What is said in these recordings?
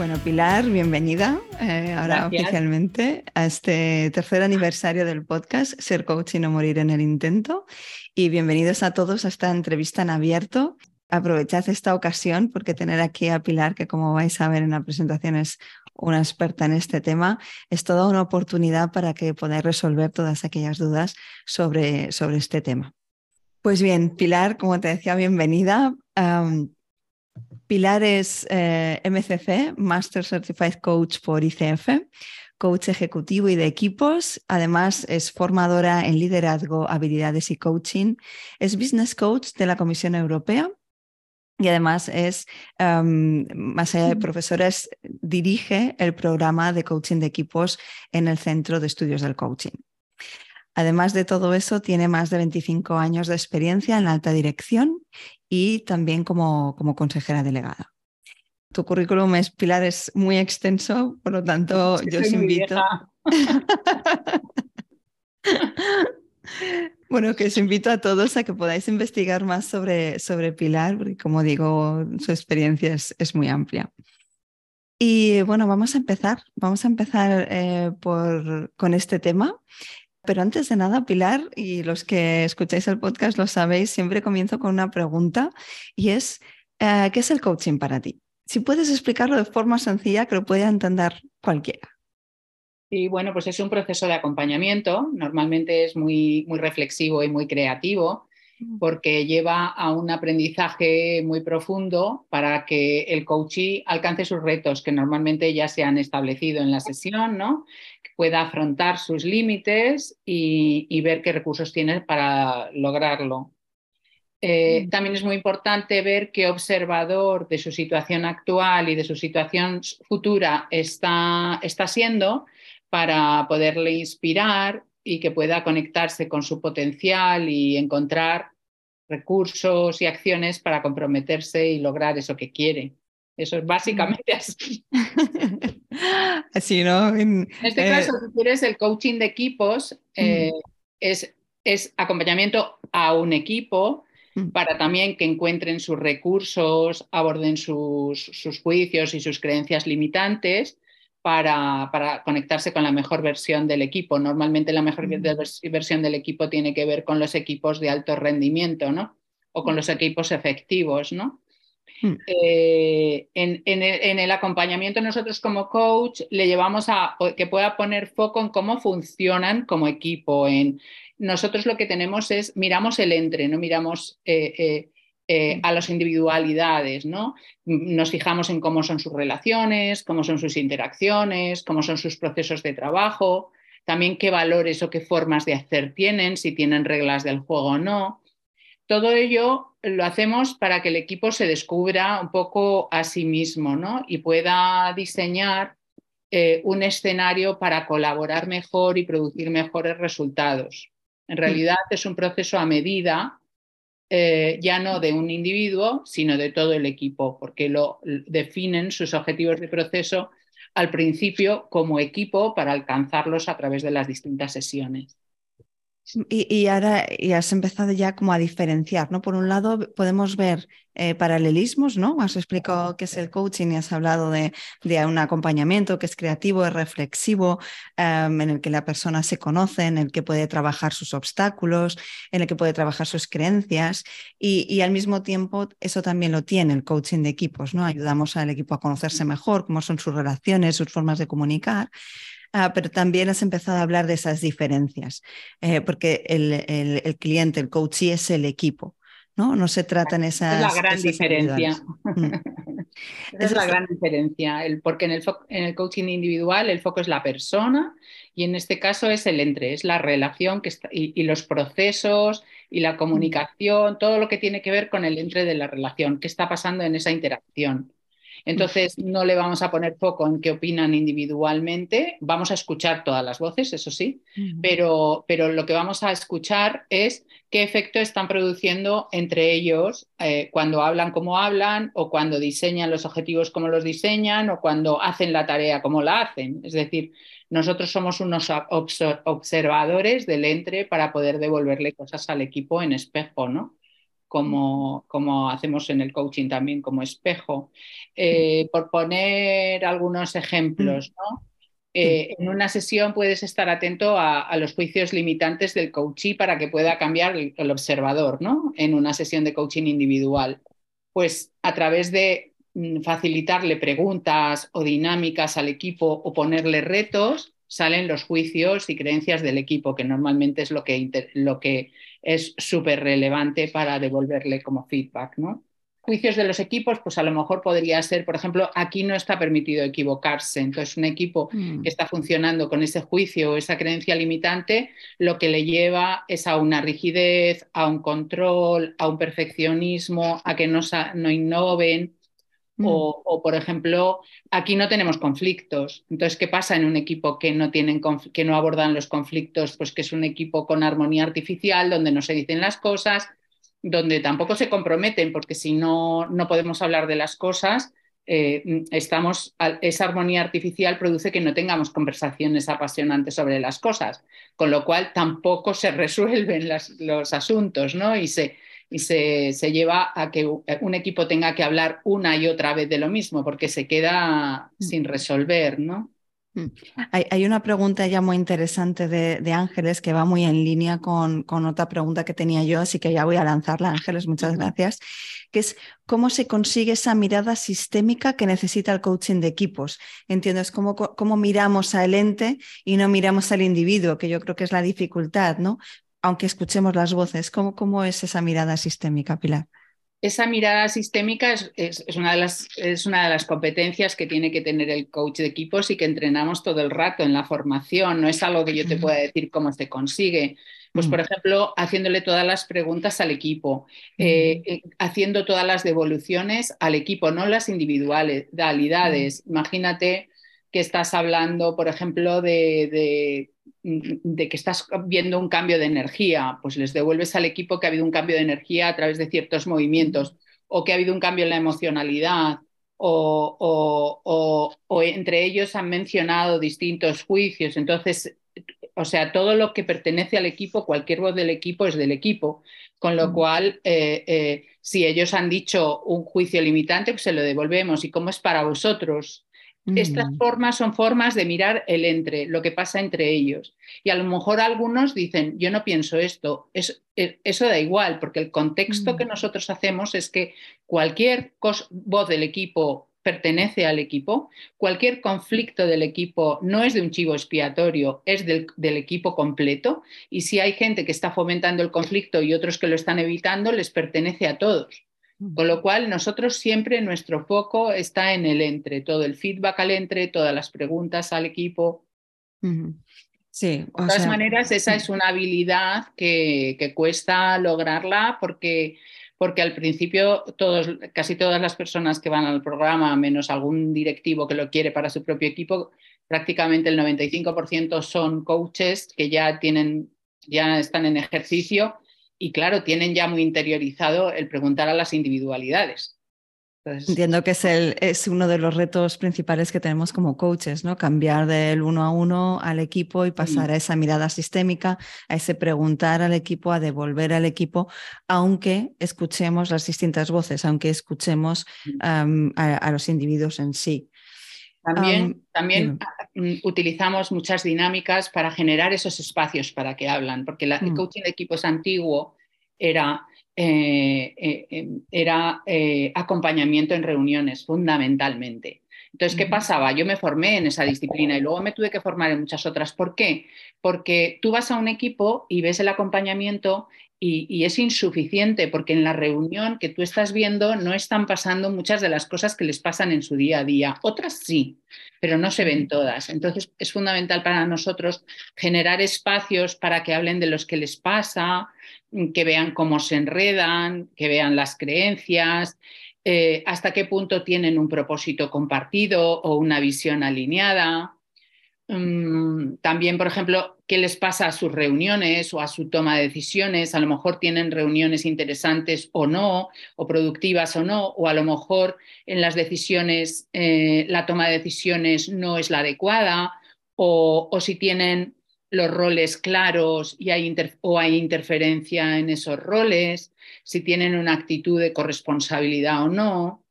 Bueno, Pilar, bienvenida eh, ahora oficialmente a este tercer aniversario del podcast Ser Coach y no morir en el intento. Y bienvenidos a todos a esta entrevista en abierto. Aprovechad esta ocasión porque tener aquí a Pilar, que como vais a ver en la presentación es una experta en este tema, es toda una oportunidad para que podáis resolver todas aquellas dudas sobre, sobre este tema. Pues bien, Pilar, como te decía, bienvenida. Pilar es eh, MCC, Master Certified Coach por ICF, coach ejecutivo y de equipos. Además, es formadora en liderazgo, habilidades y coaching. Es business coach de la Comisión Europea. Y además es, más allá de profesora, dirige el programa de coaching de equipos en el Centro de Estudios del Coaching. Además de todo eso, tiene más de 25 años de experiencia en la alta dirección y también como, como consejera delegada. Tu currículum es, Pilar, es muy extenso, por lo tanto, yo os invito. bueno, que os invito a todos a que podáis investigar más sobre, sobre Pilar, porque como digo, su experiencia es, es muy amplia. Y bueno, vamos a empezar. Vamos a empezar eh, por, con este tema. Pero antes de nada, Pilar, y los que escucháis el podcast lo sabéis, siempre comienzo con una pregunta y es, eh, ¿qué es el coaching para ti? Si puedes explicarlo de forma sencilla que lo pueda entender cualquiera. Y bueno, pues es un proceso de acompañamiento, normalmente es muy, muy reflexivo y muy creativo, porque lleva a un aprendizaje muy profundo para que el coachee alcance sus retos que normalmente ya se han establecido en la sesión, ¿no? Que pueda afrontar sus límites y, ver qué recursos tiene para lograrlo. Eh. También es muy importante ver qué observador de su situación actual y de su situación futura está, está siendo para poderle inspirar y que pueda conectarse con su potencial y encontrar recursos y acciones para comprometerse y lograr eso que quiere. Eso es básicamente así. así, ¿no? En, este eh, caso, si quieres, el coaching de equipos eh, es, es acompañamiento a un equipo para también que encuentren sus recursos, aborden sus, sus juicios y sus creencias limitantes para, conectarse con la mejor versión del equipo. Normalmente la mejor versión del equipo tiene que ver con los equipos de alto rendimiento, ¿no? O con los equipos efectivos, ¿no? Hmm. Eh, en, el, acompañamiento nosotros como coach le llevamos a que pueda poner foco en cómo funcionan como equipo. En, nosotros lo que tenemos es, miramos el entre, no miramos eh, eh, eh, a las individualidades, ¿no? Nos fijamos en cómo son sus relaciones, cómo son sus interacciones, cómo son sus procesos de trabajo, también qué valores o qué formas de hacer tienen, si tienen reglas del juego o no. Todo ello lo hacemos para que el equipo se descubra un poco a sí mismo ¿no? y pueda diseñar eh, un escenario para colaborar mejor y producir mejores resultados. En mm. realidad es un proceso a medida eh, ya no de un individuo, sino de todo el equipo, porque lo definen sus objetivos de proceso al principio como equipo para alcanzarlos a través de las distintas sesiones. Y, ahora y has empezado ya como a diferenciar, ¿no? Por un lado podemos ver eh, paralelismos, ¿no? Has explicado qué es el coaching y has hablado de, un acompañamiento que es creativo, es reflexivo, em, en el que la persona se conoce, en el que puede trabajar sus obstáculos, en el que puede trabajar sus creencias y, y al mismo tiempo eso también lo tiene el coaching de equipos, ¿no? Ayudamos al equipo a conocerse mejor, cómo son sus relaciones, sus formas de comunicar. Ah, pero también has empezado a hablar de esas diferencias, eh, porque el, cliente, el coach es el equipo, ¿no? No se trata en esas... Es la gran diferencia. Mm. es la gran diferencia, el, porque en el, en el, coaching individual el foco es la persona y en este caso es el entre, es la relación que y, los procesos y la comunicación, todo lo que tiene que ver con el entre de la relación, qué está pasando en esa interacción. Entonces, no le vamos a poner foco en qué opinan individualmente, vamos a escuchar todas las voces, eso sí, pero, pero lo que vamos a escuchar es qué efecto están produciendo entre ellos eh, cuando hablan como hablan o cuando diseñan los objetivos como los diseñan o cuando hacen la tarea como la hacen. Es decir, nosotros somos unos observadores del entre para poder devolverle cosas al equipo en espejo, ¿no? Como, como hacemos en el coaching también como espejo. Eh, por poner algunos ejemplos, ¿no? Eh, en una sesión puedes estar atento a, los juicios limitantes del coachee para que pueda cambiar el, observador, ¿no? En una sesión de coaching individual. Pues a través de mm, facilitarle preguntas o dinámicas al equipo o ponerle retos, salen los juicios y creencias del equipo, que normalmente es lo que, lo que es súper relevante para devolverle como feedback, ¿no? juicios de los equipos, pues a lo mejor podría ser, por ejemplo, aquí no está permitido equivocarse. Entonces, un equipo mm. que está funcionando con ese juicio o esa creencia limitante, lo que le lleva es a una rigidez, a un control, a un perfeccionismo, a que no, no innoven. O, por ejemplo, aquí no tenemos conflictos. Entonces, ¿qué pasa en un equipo que no, tienen, que no abordan los conflictos? Pues que es un equipo con armonía artificial, donde no se dicen las cosas, donde tampoco se comprometen, porque si no, no podemos hablar de las cosas, eh, estamos, esa armonía artificial produce que no tengamos conversaciones apasionantes sobre las cosas, con lo cual tampoco se resuelven los asuntos, ¿no? Y se, y se, se, lleva a que un equipo tenga que hablar una y otra vez de lo mismo, porque se queda mm. sin resolver, ¿no? Mm. Hay, una pregunta ya muy interesante de, Ángeles que va muy en línea con, otra pregunta que tenía yo, así que ya voy a lanzarla, Ángeles, muchas gracias, que es cómo se consigue esa mirada sistémica que necesita el coaching de equipos. Entiendo, es cómo, cómo miramos al ente y no miramos al individuo, que yo creo que es la dificultad, ¿no? Aunque escuchemos las voces, ¿cómo, cómo es esa mirada sistémica, Pilar? esa mirada sistémica es, una de las, es, una de las, competencias que tiene que tener el coach de equipos y que entrenamos todo el rato en la formación. No es algo que yo te pueda decir cómo se consigue. Pues, por ejemplo, haciéndole todas las preguntas al equipo, eh, eh, haciendo todas las devoluciones al equipo, no las individualidades. Imagínate que estás hablando, por ejemplo, de de que estás viendo un cambio de energía, pues les devuelves al equipo que ha habido un cambio de energía a través de ciertos movimientos o que ha habido un cambio en la emocionalidad o, entre ellos han mencionado distintos juicios. Entonces, o sea, todo lo que pertenece al equipo, cualquier voz del equipo es del equipo, con lo cual, eh, eh, si ellos han dicho un juicio limitante, pues se lo devolvemos. ¿Y cómo es para vosotros? Estas mm. formas son formas de mirar el entre, lo que pasa entre ellos. Y a lo mejor algunos dicen, yo no pienso esto, e, eso da igual, porque el contexto que mm. nosotros hacemos es que cualquier voz del equipo pertenece al equipo, cualquier conflicto del equipo no es de un chivo expiatorio, es del, del, equipo completo, y si hay gente que está fomentando el conflicto y otros que lo están evitando, les pertenece a todos. Con lo cual, nosotros siempre nuestro foco está en el entre, todo el feedback al entre, todas las preguntas al equipo. Sí, de todas maneras, esa es una habilidad que, cuesta lograrla porque, porque al principio todos, casi todas las personas que van al programa, menos algún directivo que lo quiere para su propio equipo, prácticamente el 95% son coaches que ya tienen, ya están en ejercicio y claro, tienen ya muy interiorizado el preguntar a las individualidades. Entiendo que es, el, es uno de los retos principales que tenemos como coaches, ¿no? Cambiar del uno a uno al equipo y pasar a esa mirada sistémica, a ese preguntar al equipo, a devolver al equipo, aunque escuchemos las distintas voces, aunque escuchemos a, los individuos en sí. También, también mm, utilizamos muchas dinámicas para generar esos espacios para que hablan, porque el mm. coaching de equipos antiguo era, eh, eh, em, era eh, acompañamiento en reuniones fundamentalmente. Entonces, ¿qué pasaba? Yo me formé en esa disciplina y luego me tuve que formar en muchas otras. ¿Por qué? Porque tú vas a un equipo y ves el acompañamiento y, es insuficiente porque en la reunión que tú estás viendo no están pasando muchas de las cosas que les pasan en su día a día. Otras sí, pero no se ven todas. Entonces es fundamental para nosotros generar espacios para que hablen de los que les pasa, que vean cómo se enredan, que vean las creencias, eh, hasta qué punto tienen un propósito compartido o una visión alineada. Mm, también, por ejemplo, qué les pasa a sus reuniones o a su toma de decisiones. A lo mejor tienen reuniones interesantes o no, o productivas o no, o a lo mejor en las decisiones, eh, la toma de decisiones no es la adecuada, o, si tienen los roles claros y hay o hay interferencia en esos roles, si tienen una actitud de corresponsabilidad o no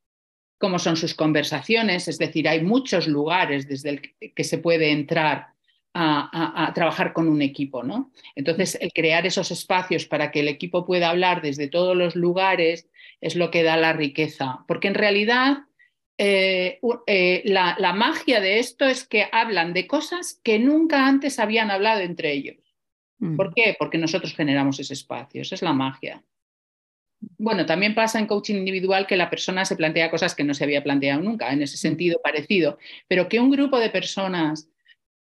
cómo son sus conversaciones, es decir, hay muchos lugares desde el que se puede entrar a, trabajar con un equipo, ¿no? Entonces, el crear esos espacios para que el equipo pueda hablar desde todos los lugares es lo que da la riqueza, porque en realidad eh, eh, la, magia de esto es que hablan de cosas que nunca antes habían hablado entre ellos. Mm. ¿Por qué? Porque nosotros generamos ese espacio, esa es la magia. Bueno, también pasa en coaching individual que la persona se plantea cosas que no se había planteado nunca, en ese mm. sentido parecido, pero que un grupo de personas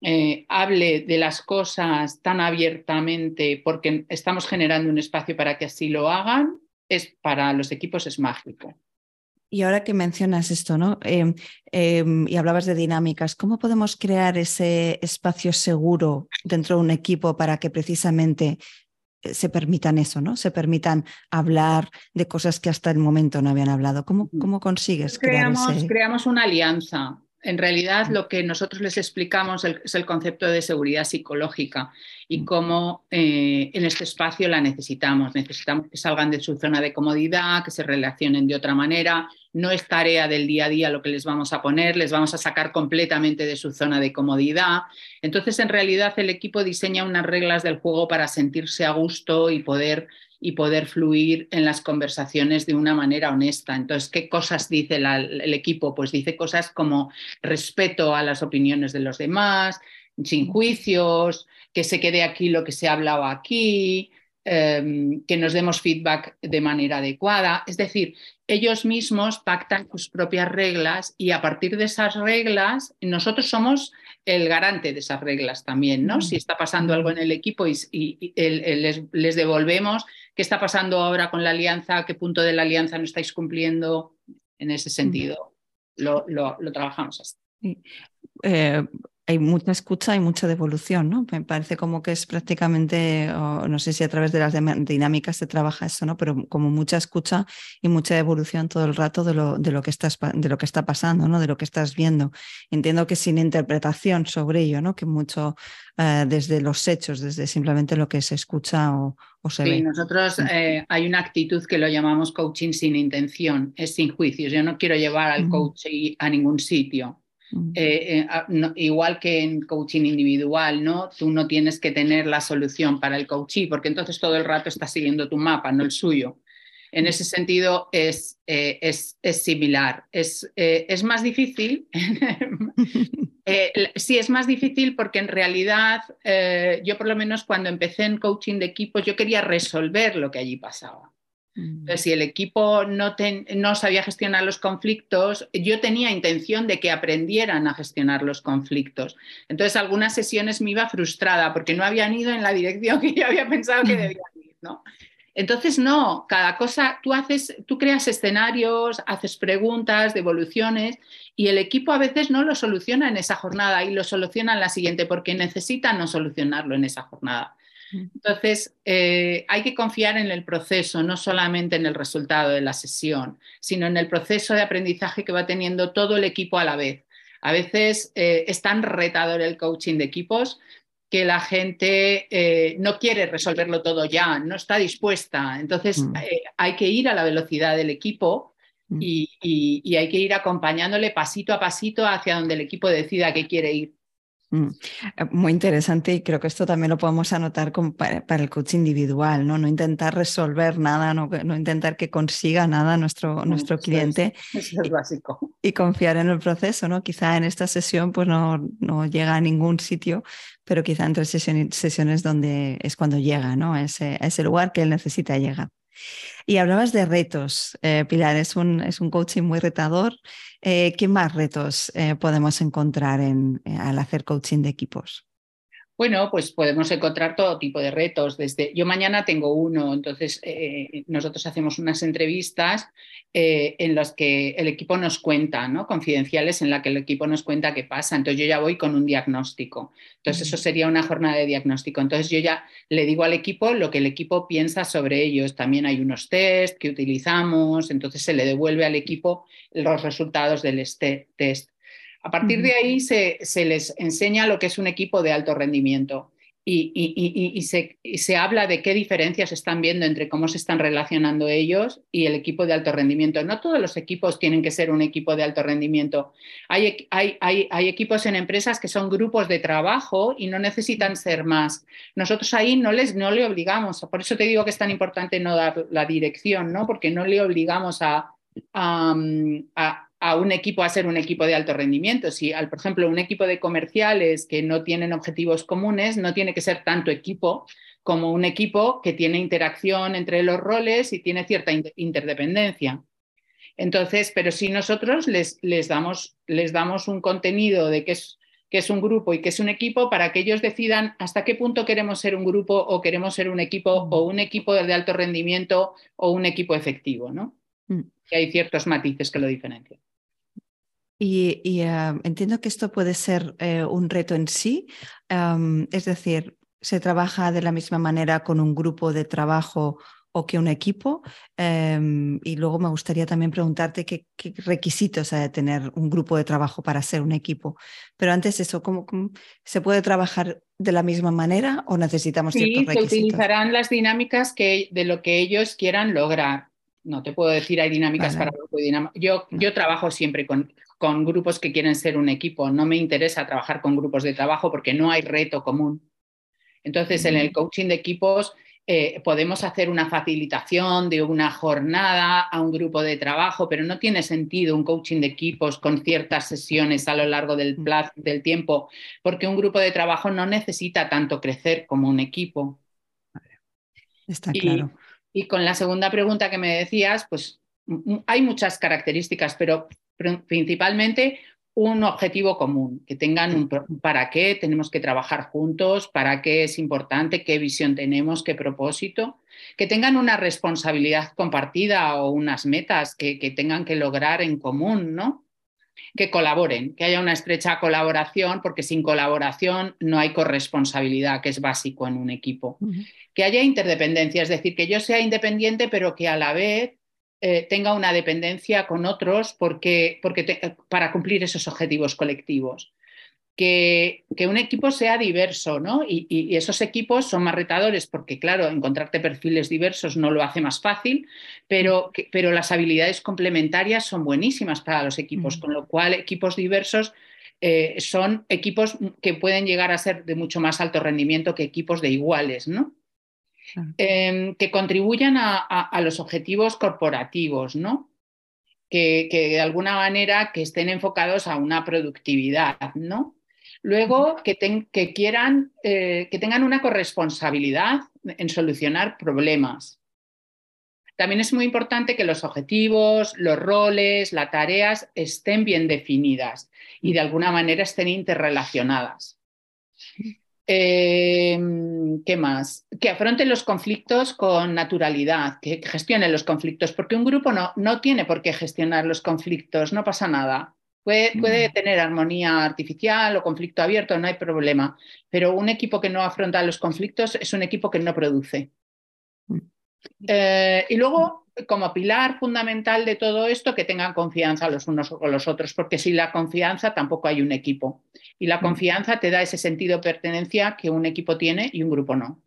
eh, hable de las cosas tan abiertamente porque estamos generando un espacio para que así lo hagan, es para los equipos es mágico. Y ahora que mencionas esto, ¿no? Em, em, y hablabas de dinámicas, ¿cómo podemos crear ese espacio seguro dentro de un equipo para que precisamente se permitan eso, ¿no? Se permitan hablar de cosas que hasta el momento no habían hablado. ¿Cómo, cómo consigues creamos, crear ese... Creamos una alianza. En realidad lo que nosotros les explicamos es el concepto de seguridad psicológica y mm. cómo eh, en este espacio la necesitamos. Necesitamos que salgan de su zona de comodidad, que se relacionen de otra manera. No es tarea del día a día lo que les vamos a poner, les vamos a sacar completamente de su zona de comodidad. Entonces, en realidad, el equipo diseña unas reglas del juego para sentirse a gusto y poder y poder fluir en las conversaciones de una manera honesta. Entonces, ¿qué cosas dice el equipo? Pues dice cosas como respeto a las opiniones de los demás, sin juicios, que se quede aquí lo que se ha hablado aquí, em, que nos demos feedback de manera adecuada. Es decir, ellos mismos pactan sus propias reglas y a partir de esas reglas nosotros somos el garante de esas reglas también, ¿no? Si está pasando algo en el equipo y, les, devolvemos, ¿qué está pasando ahora con la alianza? ¿Qué punto de la alianza no estáis cumpliendo? En ese sentido, lo, trabajamos así. Eh, hay mucha escucha y mucha devolución, ¿no? Me parece como que es prácticamente, no sé si a través de las dinámicas se trabaja eso, ¿no? Pero como mucha escucha y mucha devolución todo el rato de lo, de lo, que, estás, de lo que está pasando, ¿no? De lo que estás viendo. Entiendo que sin interpretación sobre ello, ¿no? Que mucho eh, desde los hechos, desde simplemente lo que se escucha o, se ve. Sí, nosotros eh, hay una actitud que lo llamamos coaching sin intención, es sin juicios. Yo no quiero llevar al coach a ningún sitio. Eh, eh, ah, igual que en coaching individual, ¿no? Tú no tienes que tener la solución para el coachee, porque entonces todo el rato estás siguiendo tu mapa, no el suyo. En ese sentido es, eh, es, es similar. Es, es, más difícil. sí, es más difícil porque en realidad yo por lo menos cuando empecé en coaching de equipos, yo quería resolver lo que allí pasaba. Entonces, si el equipo no, no, sabía gestionar los conflictos, yo tenía intención de que aprendieran a gestionar los conflictos. Entonces, algunas sesiones me iba frustrada porque no habían ido en la dirección que yo había pensado que debían ir. ¿no? Entonces, no, cada cosa, tú haces, tú creas escenarios, haces preguntas, devoluciones, y el equipo a veces no lo soluciona en esa jornada y lo soluciona en la siguiente porque necesita no solucionarlo en esa jornada. Entonces, eh, hay que confiar en el proceso, no solamente en el resultado de la sesión, sino en el proceso de aprendizaje que va teniendo todo el equipo a la vez. A veces eh, es tan retador el coaching de equipos que la gente eh, no quiere resolverlo todo ya, no está dispuesta. Entonces, mm. hay que ir a la velocidad del equipo mm. y hay que ir acompañándole pasito a pasito hacia donde el equipo decida que quiere ir. Mm, eh, muy interesante y creo que esto también lo podemos anotar para, el coach individual, ¿no? No intentar resolver nada, no, intentar que consiga nada nuestro, nuestro cliente. Eso es, básico. y confiar en el proceso, ¿no? Quizá en esta sesión pues no, no llega a ningún sitio, pero quizá entre sesiones donde es cuando llega, ¿no? Ese, a ese lugar que él necesita llegar. Y hablabas de retos, eh, Pilar, es un, es un coaching muy retador. Eh, ¿Qué más retos eh, podemos encontrar en, al hacer coaching de equipos? Bueno, pues podemos encontrar todo tipo de retos. Desde yo mañana tengo uno, entonces eh, nosotros hacemos unas entrevistas eh, en las que el equipo nos cuenta, ¿no? Confidenciales en la que el equipo nos cuenta qué pasa. Entonces yo ya voy con un diagnóstico. Entonces eso sería una jornada de diagnóstico. Entonces yo ya le digo al equipo lo que el equipo piensa sobre ellos. También hay unos test que utilizamos. Entonces se le devuelve al equipo los resultados del este, test. A partir de ahí se, les enseña lo que es un equipo de alto rendimiento y, se, habla de qué diferencias están viendo entre cómo se están relacionando ellos y el equipo de alto rendimiento. No todos los equipos tienen que ser un equipo de alto rendimiento. Hay, hay equipos en empresas que son grupos de trabajo y no necesitan ser más. Nosotros ahí no, les, no le obligamos, por eso te digo que es tan importante no dar la dirección, ¿no? porque no le obligamos a, a, a un equipo a ser un equipo de alto rendimiento. Si, por ejemplo, un equipo de comerciales que no tienen objetivos comunes, no tiene que ser tanto equipo como un equipo que tiene interacción entre los roles y tiene cierta interdependencia. Entonces, pero si nosotros les, les, damos, les damos un contenido de que es, que es un grupo y que es un equipo para que ellos decidan hasta qué punto queremos ser un grupo o queremos ser un equipo o un equipo de alto rendimiento o un equipo efectivo, ¿no? Mm. Y hay ciertos matices que lo diferencian. Y, ah, entiendo que esto puede ser eh, un reto en sí, es decir, se trabaja de la misma manera con un grupo de trabajo o que un equipo. Em, y luego me gustaría también preguntarte qué, requisitos ha de tener un grupo de trabajo para ser un equipo. Pero antes eso, ¿cómo, se puede trabajar de la misma manera o necesitamos ciertos requisitos? se utilizarán las dinámicas que, de lo que ellos quieran lograr. No te puedo decir, hay dinámicas para grupo y dinámicas. Yo, yo trabajo siempre con con grupos que quieren ser un equipo. No me interesa trabajar con grupos de trabajo porque no hay reto común. Entonces, en el coaching de equipos eh, podemos hacer una facilitación de una jornada a un grupo de trabajo, pero no tiene sentido un coaching de equipos con ciertas sesiones a lo largo del, plazo, del tiempo, porque un grupo de trabajo no necesita tanto crecer como un equipo. Está claro. Y con la segunda pregunta que me decías, pues hay muchas características, pero principalmente un objetivo común, que tengan un para qué tenemos que trabajar juntos, para qué es importante, qué visión tenemos, qué propósito, que tengan una responsabilidad compartida o unas metas que, tengan que lograr en común, ¿no? Que colaboren, que haya una estrecha colaboración, porque sin colaboración no hay corresponsabilidad, que es básico en un equipo. Que haya interdependencia, es decir, que yo sea independiente, pero que a la vez eh, tenga una dependencia con otros porque, porque para cumplir esos objetivos colectivos. Que, que, un equipo sea diverso, ¿no? Y, esos equipos son más retadores porque, claro, encontrarte perfiles diversos no lo hace más fácil, pero, pero las habilidades complementarias son buenísimas para los equipos, con lo cual equipos diversos eh, son equipos que pueden llegar a ser de mucho más alto rendimiento que equipos de iguales, ¿no? Em, que contribuyan a, los objetivos corporativos, ¿no? Que, de alguna manera que estén enfocados a una productividad, ¿no? Luego, que, que quieran, eh, que tengan una corresponsabilidad en solucionar problemas. También es muy importante que los objetivos, los roles, las tareas estén bien definidas y de alguna manera estén interrelacionadas. Em, ¿Qué más? Que afronten los conflictos con naturalidad, que gestionen los conflictos, porque un grupo no, no tiene por qué gestionar los conflictos, no pasa nada. Puede, puede, mm. tener armonía artificial o conflicto abierto, no hay problema, pero un equipo que no afronta los conflictos es un equipo que no produce. Mm. Eh, y luego como pilar fundamental de todo esto que tengan confianza los unos con los otros, porque sin la confianza tampoco hay un equipo. Y la mm. confianza te da ese sentido de pertenencia que un equipo tiene y un grupo no.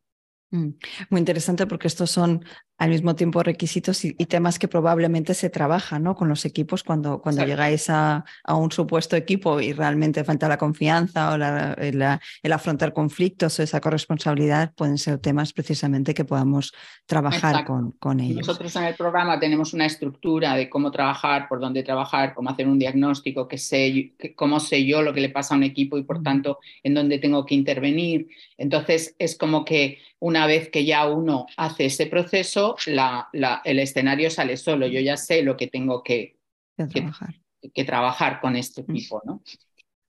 Mm. Muy interesante porque estos son al mismo tiempo requisitos y, temas que probablemente se trabajan ¿no? con los equipos cuando, cuando llegáis a, un supuesto equipo y realmente falta la confianza o el, afrontar conflictos o esa corresponsabilidad, pueden ser temas precisamente que podamos trabajar con, con, ellos. Nosotros en el programa tenemos una estructura de cómo trabajar, por dónde trabajar, cómo hacer un diagnóstico, que sé, cómo sé yo lo que le pasa a un equipo y por tanto en dónde tengo que intervenir. Entonces es como que una vez que ya uno hace ese proceso, el escenario sale solo. Yo ya sé lo que tengo que, trabajar. con este mm. tipo, ¿no?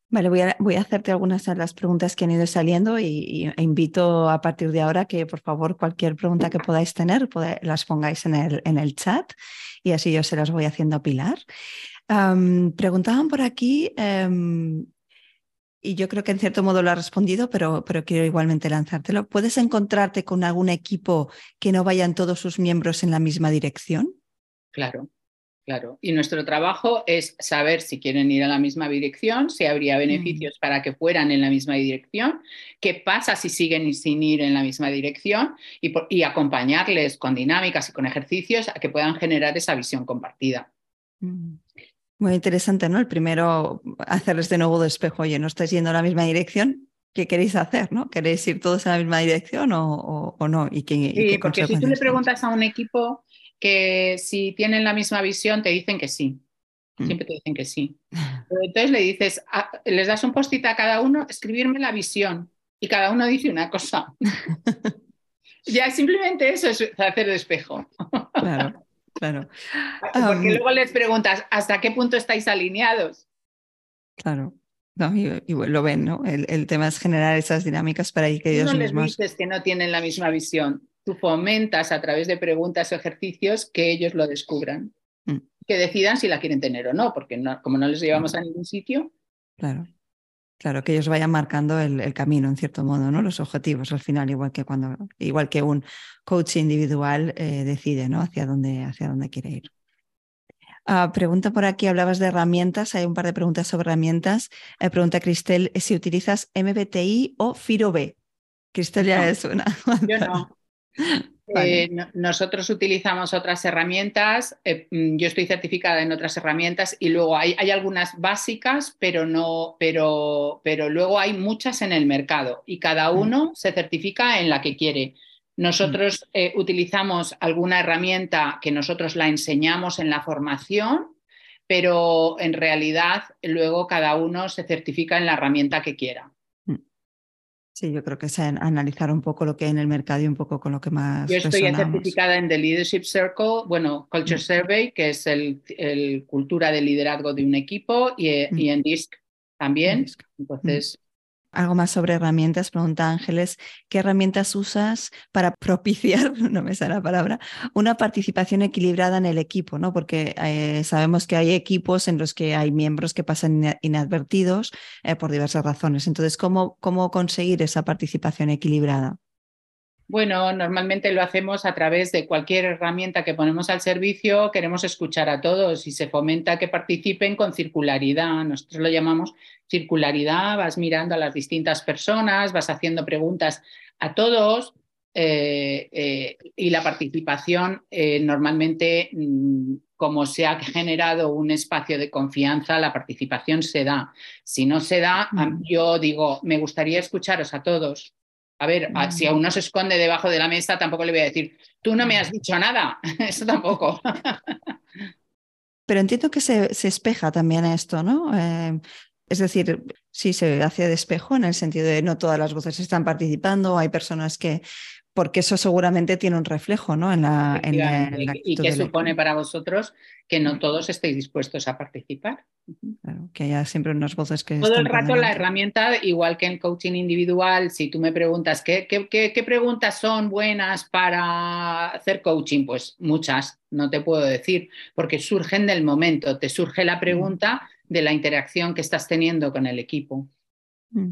Vale, voy a, voy a, hacerte algunas de las preguntas que han ido saliendo y, e invito a partir de ahora que por favor cualquier pregunta que podáis tener las pongáis en el, en el chat y así yo se las voy haciendo a Pilar. preguntaban por aquí em, y yo creo que en cierto modo lo ha respondido, pero, pero quiero igualmente lanzártelo. ¿Puedes encontrarte con algún equipo que no vayan todos sus miembros en la misma dirección? Claro, claro. Y nuestro trabajo es saber si quieren ir a la misma dirección, si habría mm. beneficios para que fueran en la misma dirección, qué pasa si siguen sin ir en la misma dirección y, y acompañarles con dinámicas y con ejercicios a que puedan generar esa visión compartida. Mm. Muy interesante, ¿no? El primero, hacerles de nuevo de espejo, oye, no estáis yendo en la misma dirección, ¿qué queréis hacer? ¿no? ¿Queréis ir todos en la misma dirección o, no? ¿Y sí, porque si tú le preguntas a un equipo que si tienen la misma visión, te dicen que sí. Mm. Siempre te dicen que sí. Entonces le dices, les das un post a cada uno, escribirme la visión. Y cada uno dice una cosa. ya simplemente eso es hacer de espejo. claro. Claro. Porque luego les preguntas, ¿hasta qué punto estáis alineados? Claro. y, lo ven, ¿no? El, tema es generar esas dinámicas para que ellos no les dices que no tienen la misma visión. Tú fomentas a través de preguntas o ejercicios que ellos lo descubran. Mm. Que decidan si la quieren tener o no, porque como no les llevamos a ningún sitio. Claro. Claro, que ellos vayan marcando el, camino, en cierto modo, ¿no? Los objetivos al final, igual que cuando, igual que un coach individual eh, decide, ¿no? Hacia dónde, hacia dónde quiere ir. Ah, pregunta por aquí, hablabas de herramientas, hay un par de preguntas sobre herramientas. Eh, pregunta Cristel si utilizas MBTI o FIRO-B. Cristel ya es una. Yo no. Eh, nosotros utilizamos otras herramientas, eh, mm, yo estoy certificada en otras herramientas y luego hay, hay algunas básicas, pero, no, pero, pero luego hay muchas en el mercado y cada mm. uno se certifica en la que quiere. Nosotros mm. eh, utilizamos alguna herramienta que nosotros la enseñamos en la formación, pero en realidad luego cada uno se certifica en la herramienta que quiera. Sí, yo creo que es analizar un poco lo que hay en el mercado y un poco con lo que más. Yo estoy certificada en The Leadership Circle, bueno, Culture mm. Survey, que es el, cultura de liderazgo de un equipo, y, eh, mm. en DISC también. Mm. Entonces, algo más sobre herramientas, pregunta Ángeles, ¿qué herramientas usas para propiciar, no me sale la palabra, una participación equilibrada en el equipo? ¿no? Porque eh, sabemos que hay equipos en los que hay miembros que pasan inadvertidos eh, por diversas razones. Entonces, ¿cómo, ¿cómo conseguir esa participación equilibrada? Bueno, normalmente lo hacemos a través de cualquier herramienta que ponemos al servicio. Queremos escuchar a todos y se fomenta que participen con circularidad. Nosotros lo llamamos circularidad. Vas mirando a las distintas personas, vas haciendo preguntas a todos eh, eh, y la participación eh, normalmente, mm, como se ha generado un espacio de confianza, la participación se da. Si no se da, yo digo, me gustaría escucharos a todos a ver, si a uno se esconde debajo de la mesa, tampoco le voy a decir, tú no me has dicho nada. Eso tampoco. Pero entiendo que se, se espeja también esto, ¿no? Eh, es decir, sí se hace de espejo en el sentido de no todas las voces están participando, hay personas que porque eso seguramente tiene un reflejo ¿no? en la, ¿Y qué supone para vosotros que no todos estéis dispuestos a participar? Claro, que haya siempre unas voces que... Todo el rato la herramienta, igual que en coaching individual, si tú me preguntas ¿qué, qué, qué, preguntas son buenas para hacer coaching, pues muchas, no te puedo decir, porque surgen del momento, te surge la pregunta de la interacción que estás teniendo con el equipo. Mm.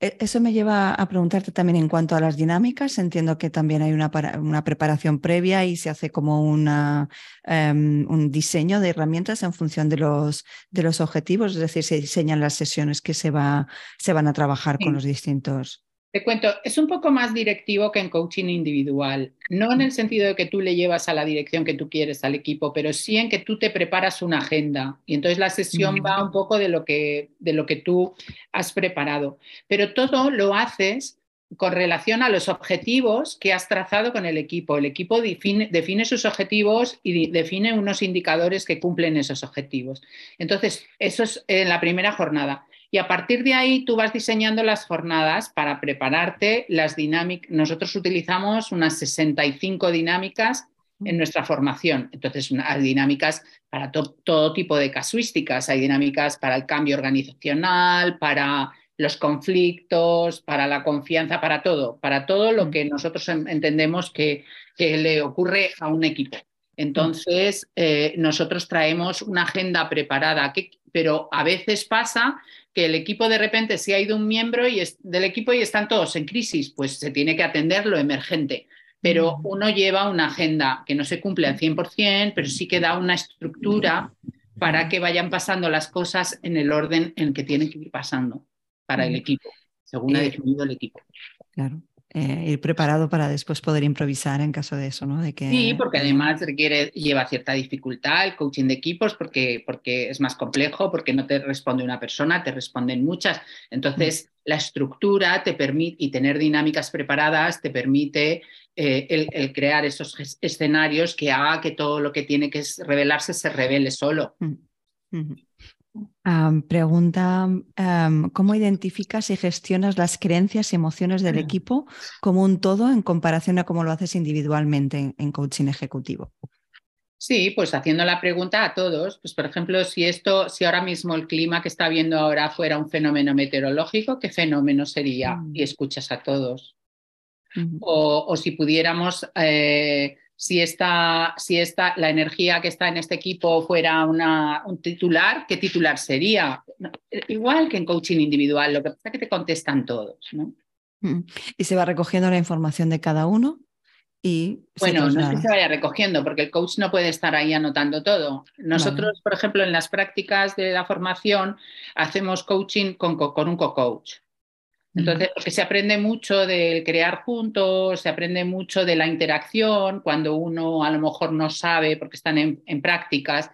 E, eso me lleva a preguntarte también en cuanto a las dinámicas. Entiendo que también hay una, una preparación previa y se hace como una, em, un diseño de herramientas en función de los, de los objetivos, es decir, se diseñan las sesiones que se, va, se van a trabajar con los distintos. Te cuento, es un poco más directivo que en coaching individual, no en el sentido de que tú le llevas a la dirección que tú quieres al equipo, pero sí en que tú te preparas una agenda y entonces la sesión va un poco de lo que, de lo que tú has preparado, pero todo lo haces con relación a los objetivos que has trazado con el equipo. El equipo define, define, sus objetivos y define unos indicadores que cumplen esos objetivos. Entonces, eso es en la primera jornada. Y a partir de ahí tú vas diseñando las jornadas para prepararte las dinámicas. Nosotros utilizamos unas 65 dinámicas en nuestra formación. Entonces, hay dinámicas para todo tipo de casuísticas. Hay dinámicas para el cambio organizacional, para los conflictos, para la confianza, para todo, para todo lo que nosotros entendemos que, le ocurre a un equipo. Entonces, eh, nosotros traemos una agenda preparada, pero a veces pasa que el equipo de repente se ha ido un miembro y del equipo y están todos en crisis, pues se tiene que atender lo emergente. Pero uno lleva una agenda que no se cumple al 100%, pero sí que da una estructura para que vayan pasando las cosas en el orden en que tienen que ir pasando para el equipo, según ha eh, definido el equipo. Claro. Eh, ir preparado para después poder improvisar en caso de eso, ¿no? De que... Sí, porque además requiere, lleva cierta dificultad el coaching de equipos porque, porque es más complejo, porque no te responde una persona, te responden muchas. Entonces, mm. la estructura te permite y tener dinámicas preparadas te permite eh, el, crear esos escenarios que haga que todo lo que tiene que revelarse se revele solo. Mm pregunta, ¿cómo identificas y gestionas las creencias y emociones del equipo como un todo en comparación a cómo lo haces individualmente en, coaching ejecutivo? Sí, pues haciendo la pregunta a todos, pues por ejemplo, si esto, si ahora mismo el clima que está viendo ahora fuera un fenómeno meteorológico, ¿qué fenómeno sería? Mm. Y escuchas a todos. o, si pudiéramos eh, si esta, si esta, la energía que está en este equipo fuera una, un titular, ¿qué titular sería? Igual que en coaching individual, lo que pasa es que te contestan todos. ¿no? Mm. Y se va recogiendo la información de cada uno. Y bueno, no es que se vaya recogiendo, porque el coach no puede estar ahí anotando todo. Nosotros, por ejemplo, en las prácticas de la formación hacemos coaching con, con un co-coach. Entonces, porque se aprende mucho del crear juntos, se aprende mucho de la interacción cuando uno a lo mejor no sabe porque están en, prácticas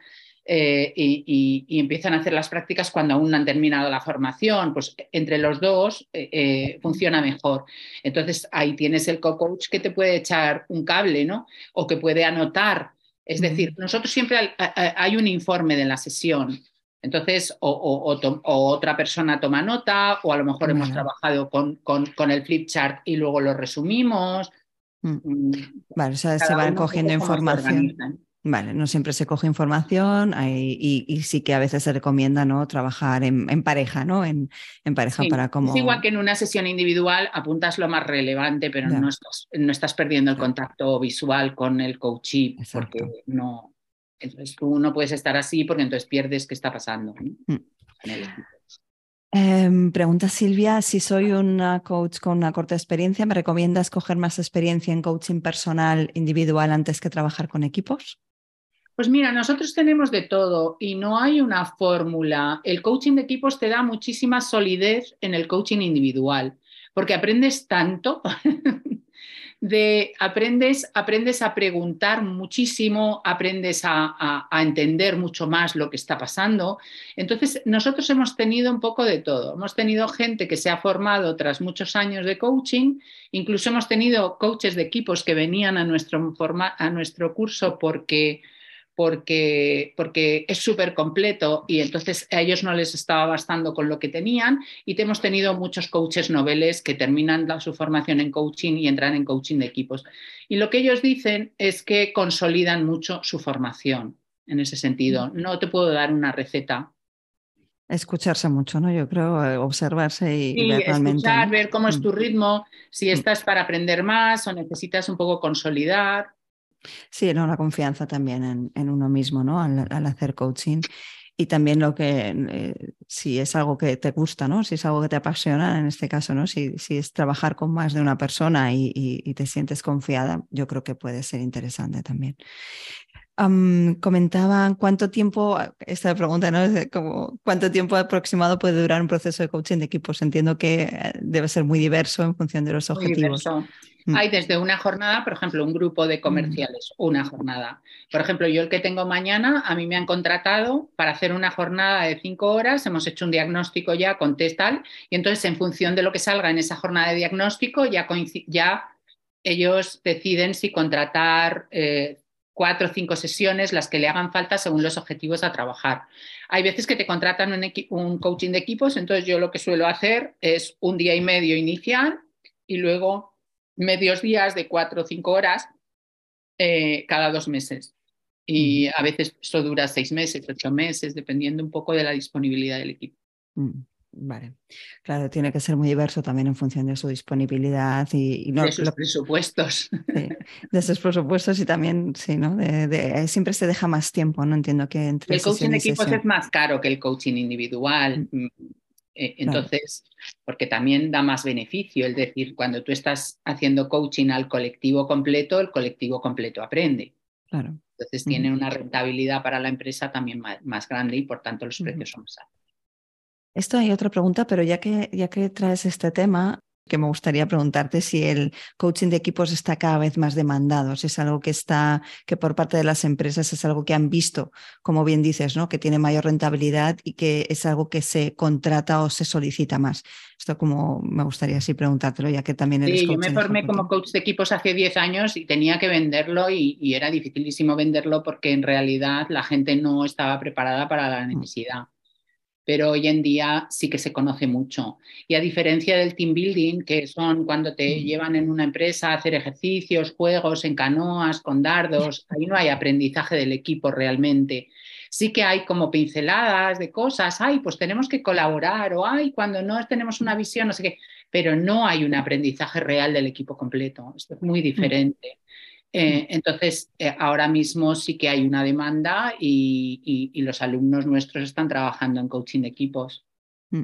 eh, y, empiezan a hacer las prácticas cuando aún no han terminado la formación, pues entre los dos eh, eh, funciona mejor. Entonces, ahí tienes el co-coach que te puede echar un cable, ¿no? O que puede anotar. Es decir, nosotros siempre hay un informe de la sesión entonces, o, otra persona toma nota, o a lo mejor hemos trabajado con, con, el flip chart y luego lo resumimos. Mm. Mm, vale, o sea, se van cogiendo información. Vale, no siempre se coge información y, sí que a veces se recomienda ¿no? trabajar en, pareja, ¿no? En, pareja para como... Es igual que en una sesión individual apuntas lo más relevante, pero no estás, no estás, perdiendo el contacto visual con el coachee porque no, entonces tú no puedes estar así porque entonces pierdes qué está pasando. Mm. Em, pregunta Silvia, si soy una coach con una corta experiencia, ¿me recomiendas coger más experiencia en coaching personal individual antes que trabajar con equipos? Pues mira, nosotros tenemos de todo y no hay una fórmula. El coaching de equipos te da muchísima solidez en el coaching individual, porque aprendes tanto de aprendes, aprendes a preguntar muchísimo, aprendes a, entender mucho más lo que está pasando. Entonces, nosotros hemos tenido un poco de todo. Hemos tenido gente que se ha formado tras muchos años de coaching, incluso hemos tenido coaches de equipos que venían a nuestro, a nuestro curso porque porque, porque es súper completo y entonces a ellos no les estaba bastando con lo que tenían y hemos tenido muchos coaches noveles que terminan su formación en coaching y entran en coaching de equipos. Y lo que ellos dicen es que consolidan mucho su formación en ese sentido. Mm. No te puedo dar una receta. Escucharse mucho, ¿no? Yo creo, eh, observarse y, ver realmente. Escuchar, ver cómo es tu mm. ritmo, si mm. estás para aprender más o necesitas un poco consolidar. Sí, no, la confianza también en, uno mismo, ¿no? Al, hacer coaching. Y también lo que, eh, si es algo que te gusta, ¿no? Si es algo que te apasiona, en este caso, ¿no? Si, si es trabajar con más de una persona y, te sientes confiada, yo creo que puede ser interesante también. comentaban cuánto tiempo, esta pregunta, ¿no? como, ¿Cuánto tiempo aproximado puede durar un proceso de coaching de equipos? Entiendo que eh, debe ser muy diverso en función de los objetivos. Mm. Hay desde una jornada, por ejemplo, un grupo de mm. comerciales, una jornada. Por ejemplo, yo el que tengo mañana, a mí me han contratado para hacer una jornada de cinco horas, hemos hecho un diagnóstico ya con test tal, y entonces en función de lo que salga en esa jornada de diagnóstico, ya, ya ellos deciden si contratar eh, cuatro o cinco sesiones, las que le hagan falta según los objetivos a trabajar. Hay veces que te contratan un, un coaching de equipos, entonces yo lo que suelo hacer es un día y medio inicial y luego medios días de cuatro o cinco horas eh, cada dos meses. Y a veces eso dura seis meses, ocho meses, dependiendo un poco de la disponibilidad del equipo. Mm, vale. Claro, tiene que ser muy diverso también en función de su disponibilidad y, de sus presupuestos. de sus presupuestos y también, sí, ¿no? De, siempre se deja más tiempo, ¿no? Entiendo que entre. El coaching de equipos es más caro que el coaching individual. Mm. Eh, entonces, porque también da más beneficio, es decir, cuando tú estás haciendo coaching al colectivo completo, el colectivo completo aprende. Claro. Entonces tiene una rentabilidad para la empresa también más, grande y por tanto los precios son más altos. Esto hay otra pregunta, pero ya que, ya que traes este tema, que me gustaría preguntarte si el coaching de equipos está cada vez más demandado, si es algo que está, que por parte de las empresas es algo que han visto, como bien dices, ¿no? que tiene mayor rentabilidad y que es algo que se contrata o se solicita más. Esto como me gustaría así preguntártelo, ya que también eres sí, yo me formé como coach de equipos hace 10 años y tenía que venderlo y, y, era dificilísimo venderlo porque en realidad la gente no estaba preparada para la mm. necesidad pero hoy en día sí que se conoce mucho. Y a diferencia del team building, que son cuando te mm. llevan en una empresa a hacer ejercicios, juegos en canoas, con dardos, ahí no hay aprendizaje del equipo realmente. Sí que hay como pinceladas de cosas, ay, pues tenemos que colaborar, o ay, cuando no tenemos una visión, no sé qué, pero no hay un aprendizaje real del equipo completo. Esto es muy mm. diferente. Eh, entonces, eh, ahora mismo sí que hay una demanda y, los alumnos nuestros están trabajando en coaching de equipos. Mm.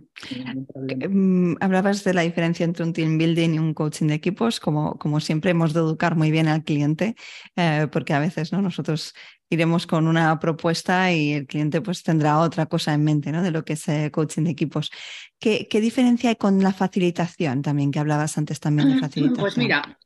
Mm, hablabas de la diferencia entre un team building y un coaching de equipos. Como, como siempre, hemos de educar muy bien al cliente, eh, porque a veces ¿no? nosotros iremos con una propuesta y el cliente pues, tendrá otra cosa en mente ¿no? de lo que es coaching de equipos. ¿Qué, ¿Qué, diferencia hay con la facilitación también, que hablabas antes también de facilitación? Pues mira,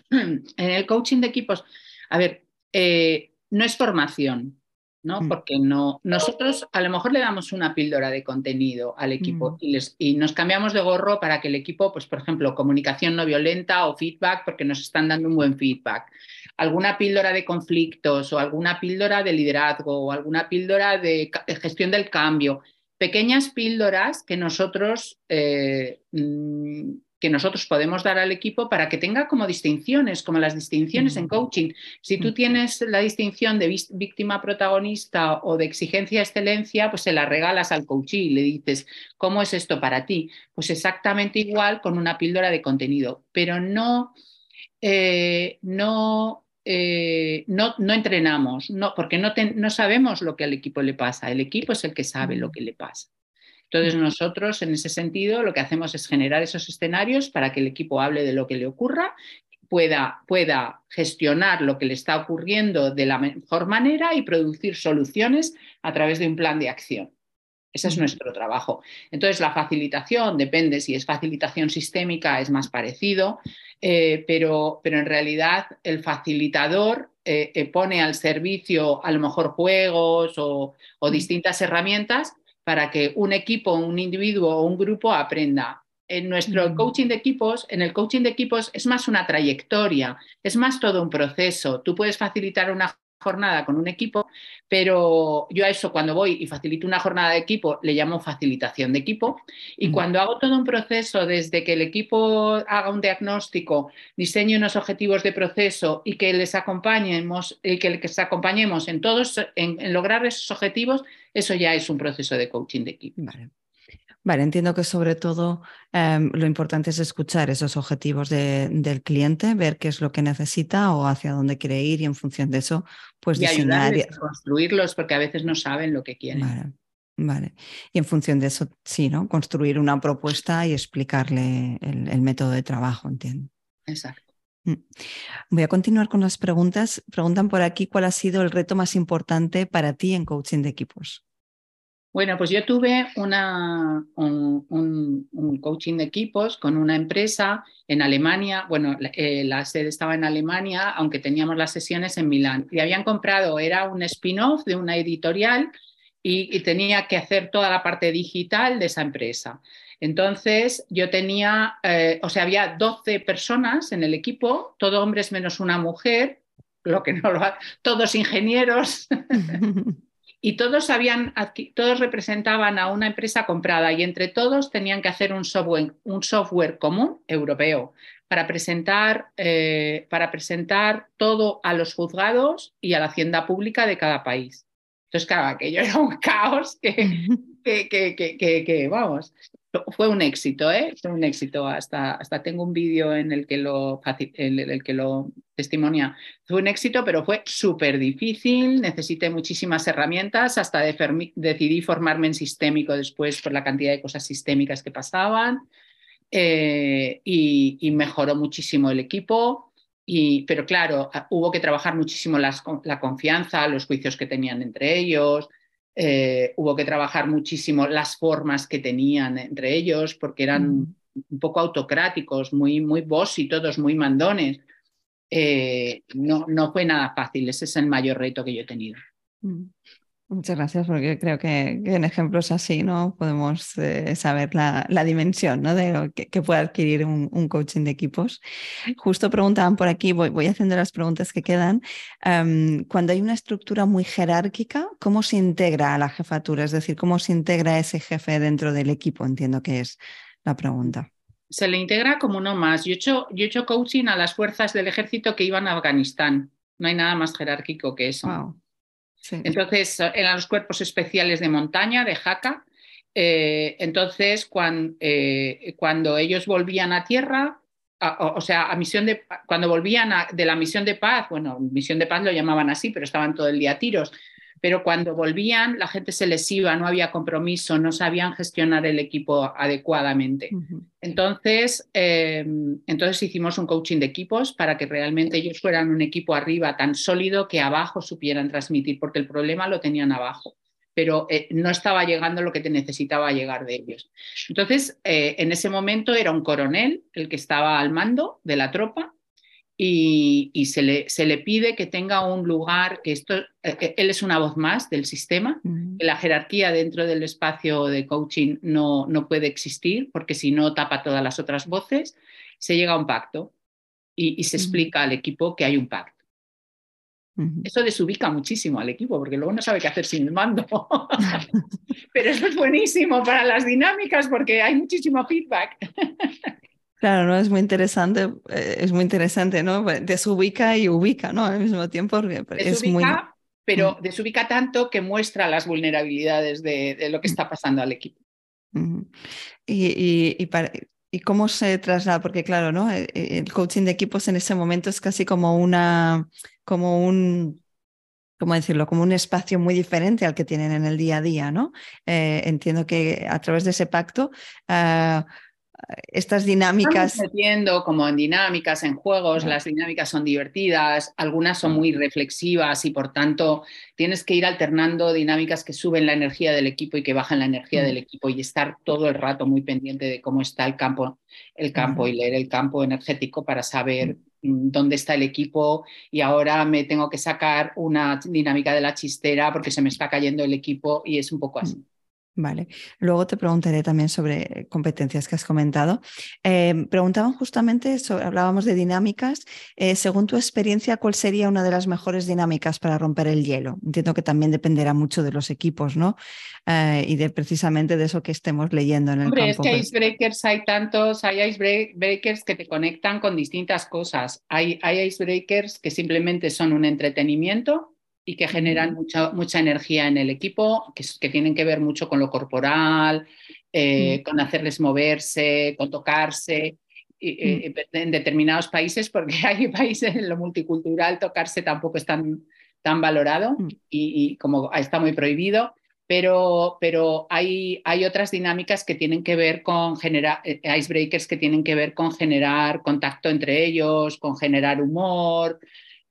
en el coaching de equipos, a ver, eh, no es formación, ¿no? Mm. Porque no, nosotros a lo mejor le damos una píldora de contenido al equipo mm. y, y, nos cambiamos de gorro para que el equipo, pues por ejemplo, comunicación no violenta o feedback, porque nos están dando un buen feedback. Alguna píldora de conflictos o alguna píldora de liderazgo o alguna píldora de gestión del cambio. Pequeñas píldoras que nosotros eh, mm, que nosotros podemos dar al equipo para que tenga como distinciones, como las distinciones en coaching. Si tú tienes la distinción de víctima protagonista o de exigencia excelencia, pues se la regalas al coach y le dices, ¿cómo es esto para ti? Pues exactamente igual con una píldora de contenido, pero no, eh, no, eh, no, no, entrenamos, no, porque no, no sabemos lo que al equipo le pasa. El equipo es el que sabe lo que le pasa. Entonces nosotros en ese sentido lo que hacemos es generar esos escenarios para que el equipo hable de lo que le ocurra, pueda, pueda gestionar lo que le está ocurriendo de la mejor manera y producir soluciones a través de un plan de acción. Ese es nuestro trabajo. Entonces, la facilitación depende si es facilitación sistémica, es más parecido, eh, pero, pero, en realidad el facilitador eh, eh, pone al servicio a lo mejor juegos o, o distintas herramientas para que un equipo, un individuo o un grupo aprenda. En nuestro coaching de equipos, en el coaching de equipos es más una trayectoria, es más todo un proceso. Tú puedes facilitar una jornada con un equipo, pero yo a eso cuando voy y facilito una jornada de equipo le llamo facilitación de equipo y cuando hago todo un proceso desde que el equipo haga un diagnóstico, diseñe unos objetivos de proceso y que les acompañemos y que les acompañemos en todos en lograr esos objetivos, eso ya es un proceso de coaching de equipo. Vale. Entiendo que sobre todo em, lo importante es escuchar esos objetivos del cliente, ver qué es lo que necesita o hacia dónde quiere ir y en función de eso, pues y diseñar. Y... construirlos porque a veces no saben lo que quieren. Vale. Vale. Y en función de eso, sí, ¿no? Construir una propuesta y explicarle el, el método de trabajo, entiendo. Exacto. Mm. Voy a continuar con las preguntas. Preguntan por aquí cuál ha sido el reto más importante para ti en coaching de equipos. Bueno, pues yo tuve una, un, coaching de equipos con una empresa en Alemania. Bueno, eh, la sede estaba en Alemania, aunque teníamos las sesiones en Milán. Y habían comprado, era un spin-off de una editorial y, tenía que hacer toda la parte digital de esa empresa. Entonces, yo tenía, eh, o sea, había 12 personas en el equipo, todos hombres menos una mujer, lo que no lo todos ingenieros. y todos, habían, todos representaban a una empresa comprada y entre todos tenían que hacer un software, un software común europeo para presentar, eh, para presentar todo a los juzgados y a la hacienda pública de cada país. Entonces, claro, aquello era un caos que, que, que, que vamos, fue un éxito, ¿eh? Fue un éxito. Hasta, hasta tengo un vídeo en el que lo, el que lo testimonia. Fue un éxito, pero fue súper difícil. Necesité muchísimas herramientas. Hasta decidí formarme en sistémico después por la cantidad de cosas sistémicas que pasaban. Eh, y, mejoró muchísimo el equipo. Y, pero claro, hubo que trabajar muchísimo la confianza, los juicios que tenían entre ellos, eh, hubo que trabajar muchísimo las formas que tenían entre ellos, porque eran un poco autocráticos, muy, muy boss y todos muy mandones. Eh, no, no fue nada fácil, ese es el mayor reto que yo he tenido. Muchas gracias, porque creo que, en ejemplos así ¿no? podemos eh, saber la, dimensión ¿no? de lo que, puede adquirir un, coaching de equipos. Justo preguntaban por aquí, voy, voy haciendo las preguntas que quedan. cuando hay una estructura muy jerárquica, ¿cómo se integra a la jefatura? Es decir, ¿cómo se integra ese jefe dentro del equipo? Entiendo que es la pregunta. Se le integra como uno más. Yo he hecho, yo he hecho coaching a las fuerzas del ejército que iban a Afganistán. No hay nada más jerárquico que eso. Entonces, eran los cuerpos especiales de montaña, de jaca. Eh, entonces, eh, cuando, ellos volvían a tierra, o, sea, a misión de, cuando volvían de la misión de paz, bueno, misión de paz lo llamaban así, pero estaban todo el día a tiros, pero cuando volvían la gente se les iba, no había compromiso, no sabían gestionar el equipo adecuadamente. entonces, em, entonces hicimos un coaching de equipos para que realmente ellos fueran un equipo arriba tan sólido que abajo supieran transmitir, porque el problema lo tenían abajo pero eh, no estaba llegando lo que te necesitaba llegar de ellos. Entonces, eh, en ese momento era un coronel el que estaba al mando de la tropa y, se, le, se, le, pide que tenga un lugar, que esto, eh, eh, él es una voz más del sistema, que la jerarquía dentro del espacio de coaching no, no puede existir porque si no tapa todas las otras voces, se llega a un pacto y, se explica al equipo que hay un pacto. Eso desubica muchísimo al equipo porque luego no sabe qué hacer sin el mando. Pero eso es buenísimo para las dinámicas porque hay muchísimo feedback. Claro, ¿no? Es muy interesante, eh, es muy interesante, ¿no? Pues, desubica y ubica, ¿no? Al mismo tiempo. Es muy... pero mm. desubica tanto que muestra las vulnerabilidades de, lo que está pasando al equipo. Y, y, cómo se traslada? Porque claro, ¿no? Eh, eh, el coaching de equipos en ese momento es casi como una, como un, ¿cómo decirlo? Como un espacio muy diferente al que tienen en el día a día, ¿no? entiendo que a través de ese pacto ah, estas dinámicas. Estamos metiendo como en dinámicas, en juegos, las dinámicas son divertidas, algunas son muy reflexivas y por tanto tienes que ir alternando dinámicas que suben la energía del equipo y que bajan la energía del equipo y estar todo el rato muy pendiente de cómo está el campo, el campo y leer el campo energético para saber mm, dónde está el equipo y ahora me tengo que sacar una dinámica de la chistera porque se me está cayendo el equipo y es un poco así. Vale. Luego te preguntaré también sobre competencias que has comentado. Eh, preguntaban justamente, sobre, hablábamos de dinámicas. Eh, según tu experiencia, ¿cuál sería una de las mejores dinámicas para romper el hielo? Entiendo que también dependerá mucho de los equipos, ¿no? Eh, y de precisamente de eso que estemos leyendo en el Hombre, campo. Es que icebreakers hay tantos, hay icebreakers que te conectan con distintas cosas. Hay, hay icebreakers que simplemente son un entretenimiento y que generan mucha, mucha energía en el equipo, que, que tienen que ver mucho con lo corporal, eh, con hacerles moverse, con tocarse. Eh, en determinados países, porque hay países en lo multicultural, tocarse tampoco es tan, tan valorado y, como está muy prohibido. pero, pero hay, hay, otras dinámicas que tienen que ver con generar, eh, icebreakers que tienen que ver con generar contacto entre ellos, con generar humor.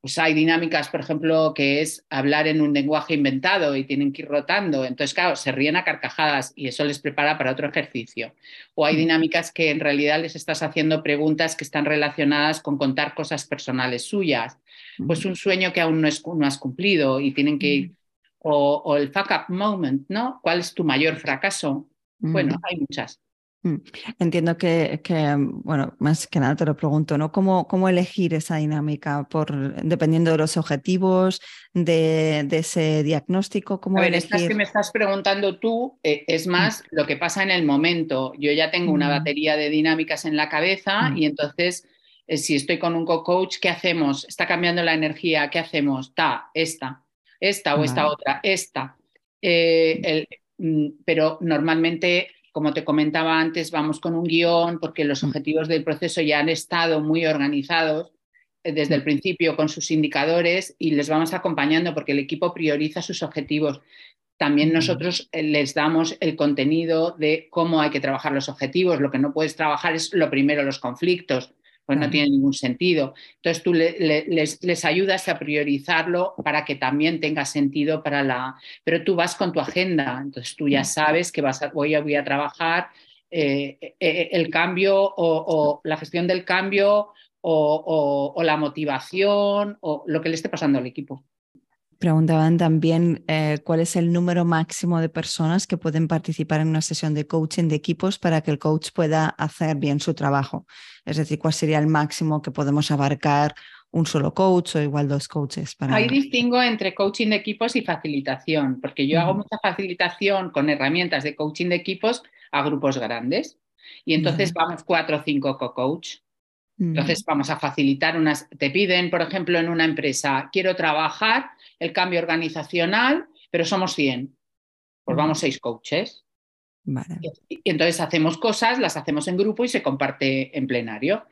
Pues hay dinámicas, por ejemplo, que es hablar en un lenguaje inventado y tienen que ir rotando. Entonces, claro, se ríen a carcajadas y eso les prepara para otro ejercicio. O hay dinámicas que en realidad les estás haciendo preguntas que están relacionadas con contar cosas personales suyas. Pues un sueño que aún no, es, no has cumplido y tienen que ir mm o, el fuck up moment, ¿no? ¿Cuál es tu mayor fracaso? Bueno, hay muchas. Mm. Entiendo que, bueno, más que nada te lo pregunto, ¿no? ¿Cómo, cómo elegir esa dinámica? Por, dependiendo de los objetivos, de, ese diagnóstico, ¿cómo A ver, estas que me estás preguntando tú eh, es mm. más lo que pasa en el momento. Yo ya tengo una mm. batería de dinámicas en la cabeza y entonces, eh, si estoy con un co-coach, ¿qué hacemos? Está cambiando la energía, ¿qué hacemos? Ta, esta esta o esta otra, esta. Eh, mm, pero normalmente, como te comentaba antes, vamos con un guion porque los mm. objetivos del proceso ya han estado muy organizados eh, desde el mm. principio con sus indicadores y les vamos acompañando porque el equipo prioriza sus objetivos. También nosotros eh, les damos el contenido de cómo hay que trabajar los objetivos. Lo que no puedes trabajar es lo primero, los conflictos pues no tiene ningún sentido. Entonces tú les, ayudas a priorizarlo para que también tenga sentido para la... Pero tú vas con tu agenda, entonces tú ya sabes que vas a, voy, a, voy a trabajar eh, eh, eh, el cambio o, la gestión del cambio o, o la motivación o lo que le esté pasando al equipo. Preguntaban también eh, cuál es el número máximo de personas que pueden participar en una sesión de coaching de equipos para que el coach pueda hacer bien su trabajo. Es decir, cuál sería el máximo que podemos abarcar un solo coach o igual dos coaches. Para... Ahí distingo entre coaching de equipos y facilitación, porque yo hago mucha facilitación con herramientas de coaching de equipos a grupos grandes. Y entonces vamos cuatro o cinco co-coach. Entonces vamos a facilitar unas, te piden, por ejemplo, en una empresa, quiero trabajar el cambio organizacional, pero somos 100. Pues vamos seis coaches. Y, entonces hacemos cosas, las hacemos en grupo y se comparte en plenario.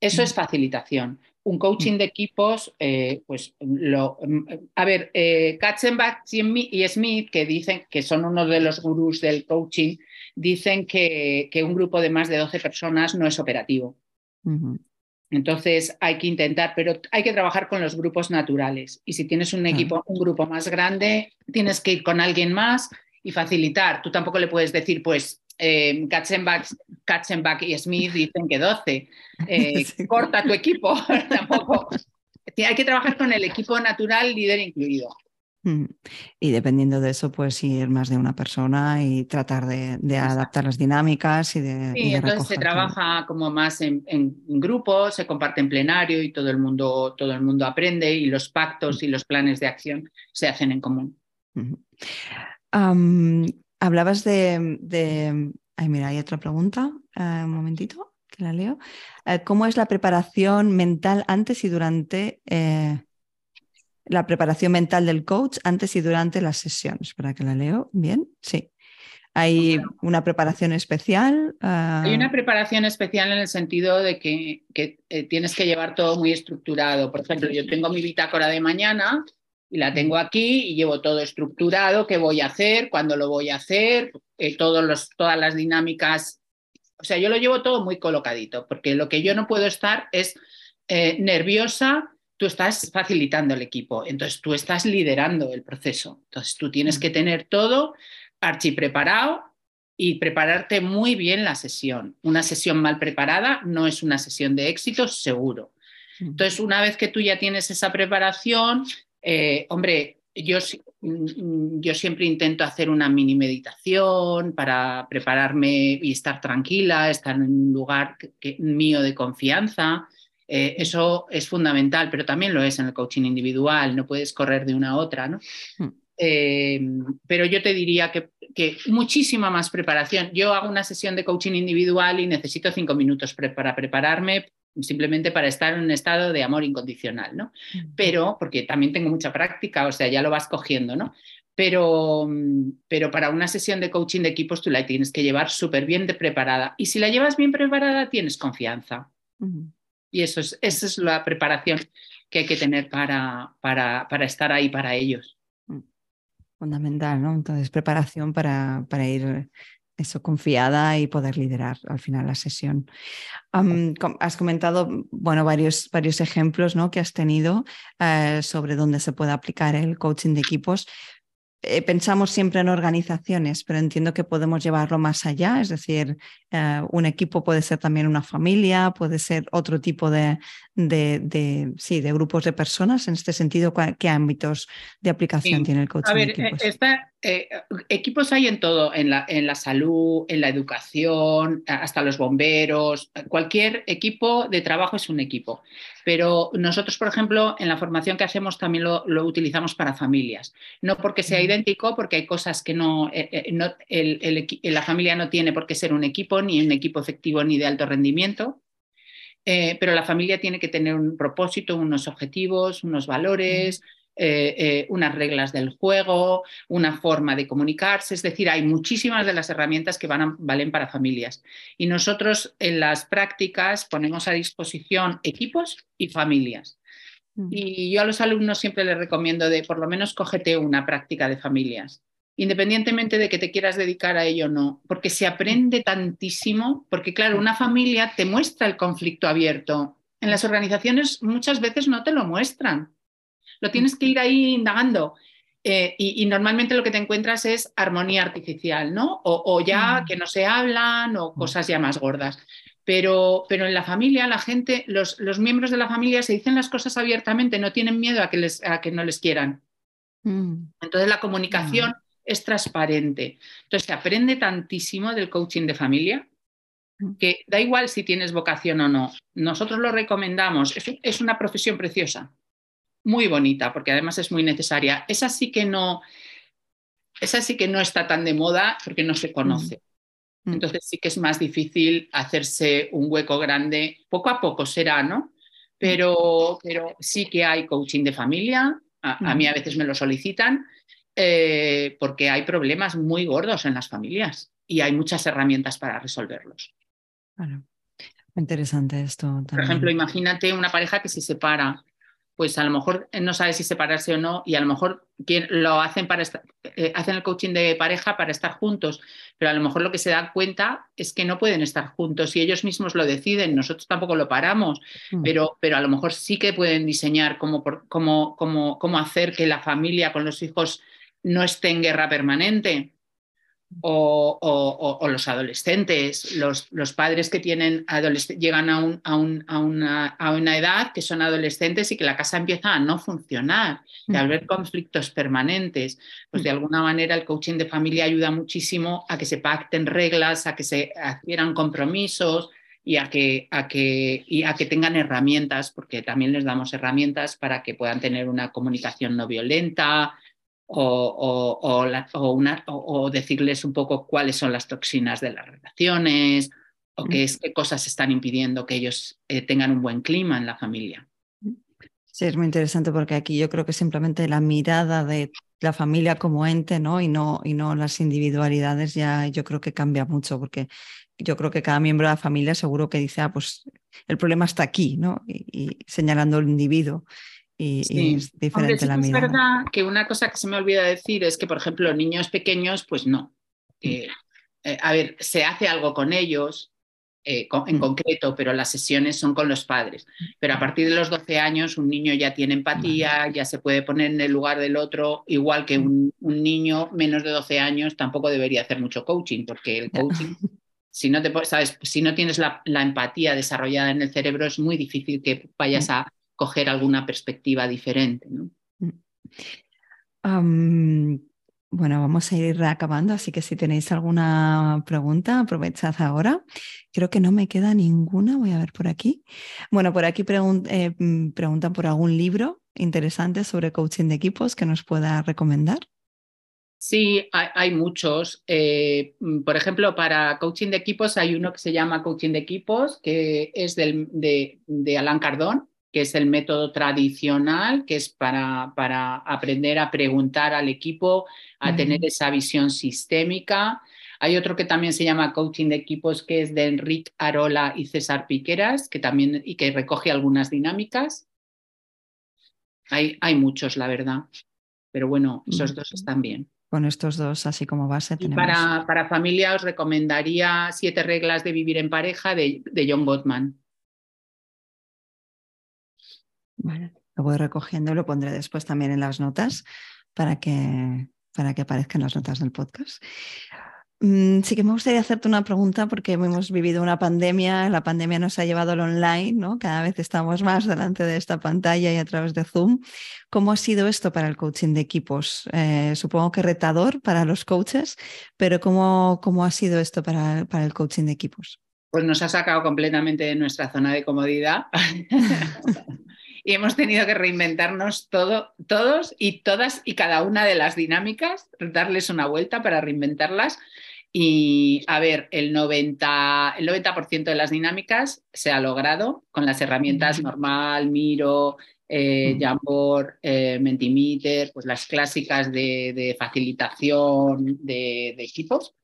Eso es facilitación. Un coaching de equipos, eh, pues lo. A ver, eh, Katzenbach y Smith, que dicen que son uno de los gurús del coaching, dicen que, que un grupo de más de 12 personas no es operativo. Entonces hay que intentar, pero hay que trabajar con los grupos naturales. Y si tienes un equipo, un grupo más grande, tienes que ir con alguien más y facilitar. Tú tampoco le puedes decir, pues, eh, Katzenbach, y Smith dicen que 12. Eh, corta tu equipo. tampoco. Hay que trabajar con el equipo natural, líder incluido. Mm. Y dependiendo de eso, pues ir más de una persona y tratar de, adaptar las dinámicas y de. Sí, entonces se trabaja como más en, grupo, se comparte en plenario y todo el mundo, todo el mundo aprende y los pactos y los planes de acción se hacen en común. hablabas de, Ay, mira, hay otra pregunta. Eh, un momentito, que la leo. Eh, ¿Cómo es la preparación mental antes y durante eh, la preparación mental del coach antes y durante las sesiones. Para que la leo bien, sí. Hay una preparación especial. Hay una ah, preparación especial en el sentido de que, eh, tienes que llevar todo muy estructurado. Por ejemplo, yo tengo mi bitácora de mañana y la tengo aquí y llevo todo estructurado, qué voy a hacer, cuándo lo voy a hacer, eh, todos los, todas las dinámicas. O sea, yo lo llevo todo muy colocadito, porque lo que yo no puedo estar es eh, nerviosa tú estás facilitando el equipo, entonces tú estás liderando el proceso. Entonces tú tienes mm. que tener todo archi preparado y prepararte muy bien la sesión. Una sesión mal preparada no es una sesión de éxito seguro. Mm. Entonces, una vez que tú ya tienes esa preparación, eh, hombre, yo, mm, yo, siempre intento hacer una mini meditación para prepararme y estar tranquila, estar en un lugar mío de confianza. Eh, eso es fundamental, pero también lo es en el coaching individual, no puedes correr de una a otra, ¿no? Hmm. Eh, pero yo te diría que, muchísima más preparación. Yo hago una sesión de coaching individual y necesito cinco minutos para prepararme simplemente para estar en un estado de amor incondicional, ¿no? Hmm. Pero, porque también tengo mucha práctica, o sea, ya lo vas cogiendo, ¿no? Pero, pero para una sesión de coaching de equipos tú la tienes que llevar súper bien preparada. Y si la llevas bien preparada, tienes confianza. Hmm. Y eso es, esa es la preparación que hay que tener para, para, para estar ahí para ellos. Mm. Fundamental, ¿no? Entonces, preparación para, para ir eso confiada y poder liderar al final la sesión. has comentado, bueno, varios, varios ejemplos ¿no? que has tenido eh, sobre dónde se puede aplicar el coaching de equipos. Eh, pensamos siempre en organizaciones, pero entiendo que podemos llevarlo más allá, es decir, eh, un equipo puede ser también una familia, puede ser otro tipo de, de, sí, de grupos de personas. En este sentido, ¿qué ámbitos de aplicación tiene el coaching? A ver, de equipos? Eh, equipos hay en todo, en la, en la salud, en la educación, hasta los bomberos. Cualquier equipo de trabajo es un equipo. Pero nosotros, por ejemplo, en la formación que hacemos también lo, utilizamos para familias. No porque sea idéntico, porque hay cosas que no, eh, eh, no la familia no tiene por qué ser un equipo, ni un equipo efectivo ni de alto rendimiento. Pero la familia tiene que tener un propósito, unos objetivos, unos valores, eh, eh, unas reglas del juego, una forma de comunicarse, es decir, hay muchísimas de las herramientas que van valen para familias. Y nosotros en las prácticas ponemos a disposición equipos y familias. Y yo a los alumnos siempre les recomiendo de por lo menos cógete una práctica de familias, independientemente de que te quieras dedicar a ello o no, porque se aprende tantísimo, porque claro, una familia te muestra el conflicto abierto. En las organizaciones muchas veces no te lo muestran lo tienes que ir ahí indagando. Eh, y, normalmente lo que te encuentras es armonía artificial, ¿no? O, ya mm. que no se hablan o mm. cosas ya más gordas. Pero, pero en la familia, la gente, los, los, miembros de la familia se dicen las cosas abiertamente, no tienen miedo a que, les, a que no les quieran. Mm. Entonces la comunicación es transparente. Entonces se aprende tantísimo del coaching de familia que da igual si tienes vocación o no. Nosotros lo recomendamos. es una profesión preciosa muy bonita, porque además es muy necesaria. Esa sí que no, esa sí que no está tan de moda porque no se conoce. Mm. Mm. Entonces sí que es más difícil hacerse un hueco grande. Poco a poco será, ¿no? Pero, pero sí que hay coaching de familia. A, mí a veces me lo solicitan eh, porque hay problemas muy gordos en las familias y hay muchas herramientas para resolverlos. Bueno, Interesante esto. Por ejemplo, imagínate una pareja que se separa pues a lo mejor no sabe si separarse o no y a lo mejor lo hacen para eh, hacen el coaching de pareja para estar juntos, pero a lo mejor lo que se da cuenta es que no pueden estar juntos y ellos mismos lo deciden, nosotros tampoco lo paramos, mm. pero, pero a lo mejor sí que pueden diseñar cómo, cómo, cómo, cómo hacer que la familia con los hijos no esté en guerra permanente. O, los adolescentes, los, los, padres que tienen llegan a, un, a, un, a, una, a, una, edad que son adolescentes y que la casa empieza a no funcionar y al ver conflictos permanentes, pues de alguna manera el coaching de familia ayuda muchísimo a que se pacten reglas, a que se adquieran compromisos y a que, a que, y a que tengan herramientas, porque también les damos herramientas para que puedan tener una comunicación no violenta, o, decirles un poco cuáles son las toxinas de las relaciones o qué, es, qué cosas están impidiendo que ellos eh, tengan un buen clima en la familia. Sí, es muy interesante porque aquí yo creo que simplemente la mirada de la familia como ente, ¿no? Y no, y no las individualidades ya yo creo que cambia mucho porque yo creo que cada miembro de la familia seguro que dice, ah, pues el problema está aquí, ¿no? y señalando el individuo y, es diferente la mirada. Es verdad que una cosa que se me olvida decir es que, por ejemplo, niños pequeños, pues no. Mm. Eh, a ver, se hace algo con ellos eh, en mm. concreto, pero las sesiones son con los padres. Pero a partir de los 12 años un niño ya tiene empatía, ya se puede poner en el lugar del otro, igual que un, niño menos de 12 años tampoco debería hacer mucho coaching, porque el coaching... Si no, te, sabes, si no tienes la, la, empatía desarrollada en el cerebro, es muy difícil que vayas mm. a, coger alguna perspectiva diferente. Mm. bueno, vamos a ir acabando, así que si tenéis alguna pregunta, aprovechad ahora. Creo que no me queda ninguna, voy a ver por aquí. Bueno, por aquí eh, mm, preguntan por algún libro interesante sobre coaching de equipos que nos pueda recomendar. Sí, hay, muchos. Eh, mm, por ejemplo, para coaching de equipos hay uno que se llama Coaching de Equipos, que es del, de, de Alan Cardón, que es el método tradicional, que es para, para aprender a preguntar al equipo, a tener esa visión sistémica. Hay otro que también se llama Coaching de Equipos, que es de Enrique Arola y César Piqueras, que también y que recoge algunas dinámicas. Hay, hay muchos, la verdad. Pero bueno, esos dos están bien. Con estos dos, así como base, tenemos. Para, para familia, os recomendaría Siete reglas de vivir en pareja de, John Gottman. Vale, lo voy recogiendo y lo pondré después también en las notas para que, para que aparezcan las notas del podcast. Mm, sí que me gustaría hacerte una pregunta porque hemos vivido una pandemia, la pandemia nos ha llevado al online, ¿no? Cada vez estamos más delante de esta pantalla y a través de Zoom. ¿Cómo ha sido esto para el coaching de equipos? Eh, supongo que retador para los coaches, pero ¿cómo, cómo ha sido esto para, para el coaching de equipos? Pues nos ha sacado completamente de nuestra zona de comodidad. y hemos tenido que reinventarnos todo, todos y todas y cada una de las dinámicas, darles una vuelta para reinventarlas. Y a ver, el 90%, el 90 de las dinámicas se ha logrado con las herramientas normal, Miro, eh, Jamboard, eh, Mentimeter, pues las clásicas de, facilitación de, equipos.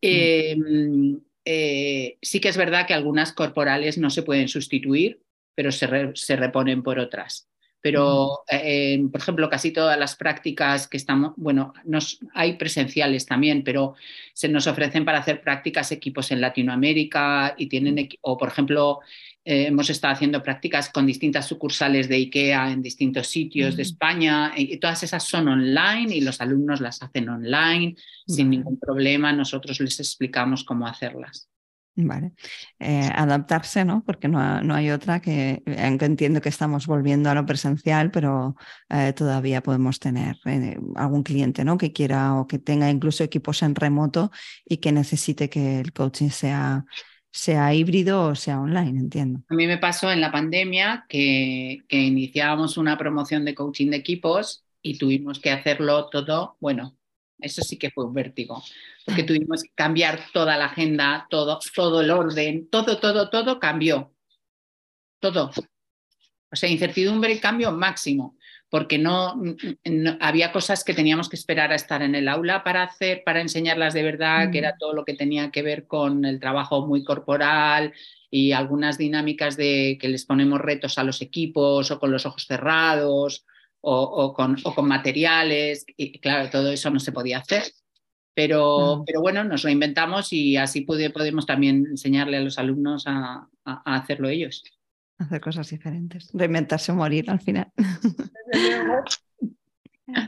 Em, eh, sí que es verdad que algunas corporales no se pueden sustituir, pero se reponen por otras pero, eh, por ejemplo, casi todas las prácticas que estamos, bueno, nos, hay presenciales también, pero se nos ofrecen para hacer prácticas equipos en Latinoamérica y tienen, o por ejemplo, eh, hemos estado haciendo prácticas con distintas sucursales de IKEA en distintos sitios de España y todas esas son online y los alumnos las hacen online sin ningún problema. Nosotros les explicamos cómo hacerlas. Vale. Eh, adaptarse, ¿no? Porque no, hay otra que, aunque entiendo que estamos volviendo a lo presencial, pero eh, todavía podemos tener eh, algún cliente, ¿no? Que quiera o que tenga incluso equipos en remoto y que necesite que el coaching sea, sea híbrido o sea online, entiendo. A mí me pasó en la pandemia que, que iniciábamos una promoción de coaching de equipos y tuvimos que hacerlo todo, bueno, eso sí que fue un vértigo, porque tuvimos que cambiar toda la agenda, todo, todo el orden, todo, todo, todo cambió. Todo. O sea, incertidumbre y cambio máximo, porque no, había cosas que teníamos que esperar a estar en el aula para hacer, para enseñarlas de verdad, que era mm. todo lo que tenía que ver con el trabajo muy corporal y algunas dinámicas de que les ponemos retos a los equipos o con los ojos cerrados o, con, materiales, y claro, todo eso no se podía hacer. Pero, mm. pero bueno, nos lo inventamos y así podemos también enseñarle a los alumnos a, hacerlo ellos. Hacer cosas diferentes, reinventarse o morir al final.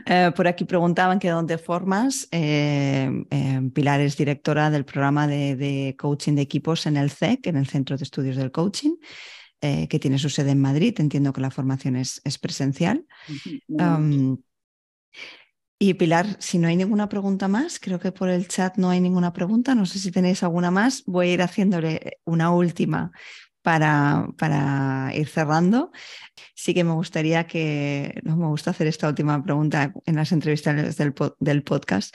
Eh, por aquí preguntaban que dónde formas. Eh, eh, Pilar es directora del programa de, de, coaching de equipos en el CEC, en el Centro de Estudios del Coaching. Eh, que tiene su sede en Madrid. Entiendo que la formación es, presencial. y Pilar, si no hay ninguna pregunta más, creo que por el chat no hay ninguna pregunta. No sé si tenéis alguna más. Voy a ir haciéndole una última para, para, ir cerrando. Sí que me gustaría que, no me gusta hacer esta última pregunta en las entrevistas del, del, podcast.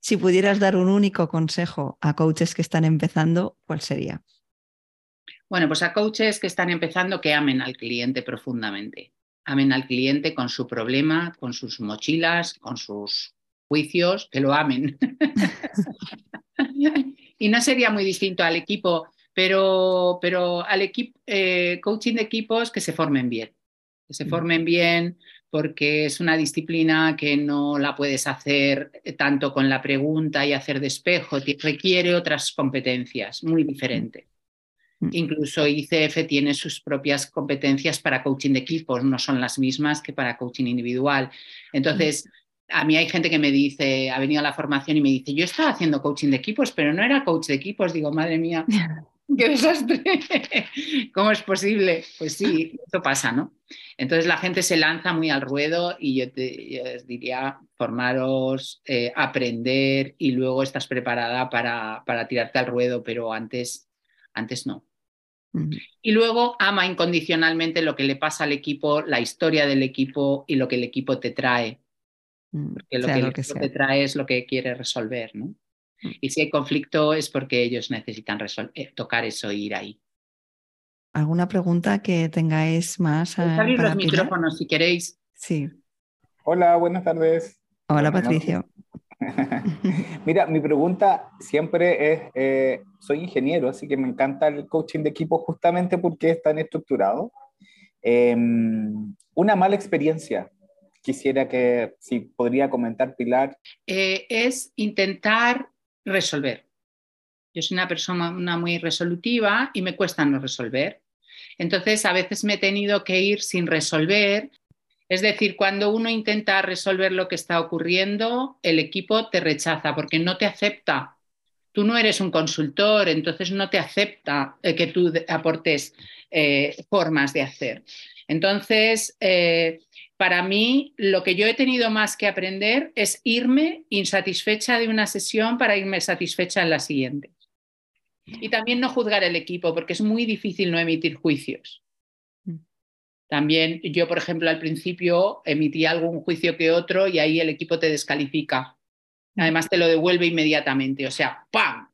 Si pudieras dar un único consejo a coaches que están empezando, ¿cuál sería? Bueno, pues a coaches que están empezando que amen al cliente profundamente. Amen al cliente con su problema, con sus mochilas, con sus juicios, que lo amen. y no sería muy distinto al equipo, pero, pero al equipo, eh, coaching de equipos que se formen bien. Que se mm. formen bien porque es una disciplina que no la puedes hacer tanto con la pregunta y hacer despejo, requiere otras competencias muy diferentes. Mm. Incluso ICF tiene sus propias competencias para coaching de equipos, no son las mismas que para coaching individual. Entonces, a mí hay gente que me dice, ha venido a la formación y me dice, yo estaba haciendo coaching de equipos, pero no era coach de equipos. Digo, madre mía, qué desastre. ¿Cómo es posible? Pues sí, esto pasa, ¿no? Entonces la gente se lanza muy al ruedo y yo te diría, formaros, eh, aprender y luego estás preparada para, para tirarte al ruedo, pero antes, antes no. Y luego ama incondicionalmente lo que le pasa al equipo, la historia del equipo y lo que el equipo te trae. Mm, porque lo que el equipo te trae es lo que quiere resolver, ¿no? Mm. Y si hay conflicto es porque ellos necesitan eh, tocar eso e ir ahí. ¿Alguna pregunta que tengáis más? abrir los micrófonos si queréis. Sí. Hola, buenas tardes. Hola, Patricio. Mira, mi pregunta siempre es, eh, soy ingeniero, así que me encanta el coaching de equipo justamente porque es tan estructurado. Em, una mala experiencia quisiera que, si podría comentar, Pilar. Eh, es intentar resolver. Yo soy una persona muy resolutiva y me cuesta no resolver. Entonces, a veces me he tenido que ir sin resolver. Es decir, cuando uno intenta resolver lo que está ocurriendo, el equipo te rechaza porque no te acepta. Tú no eres un consultor, entonces no te acepta eh, que tú aportes eh, formas de hacer. Entonces, eh, para mí, lo que yo he tenido más que aprender es irme insatisfecha de una sesión para irme satisfecha en la siguiente. Y también no juzgar el equipo, porque es muy difícil no emitir juicios. También yo, por ejemplo, al principio emití algún juicio que otro y ahí el equipo te descalifica. Además, te lo devuelve inmediatamente, o sea, ¡pam!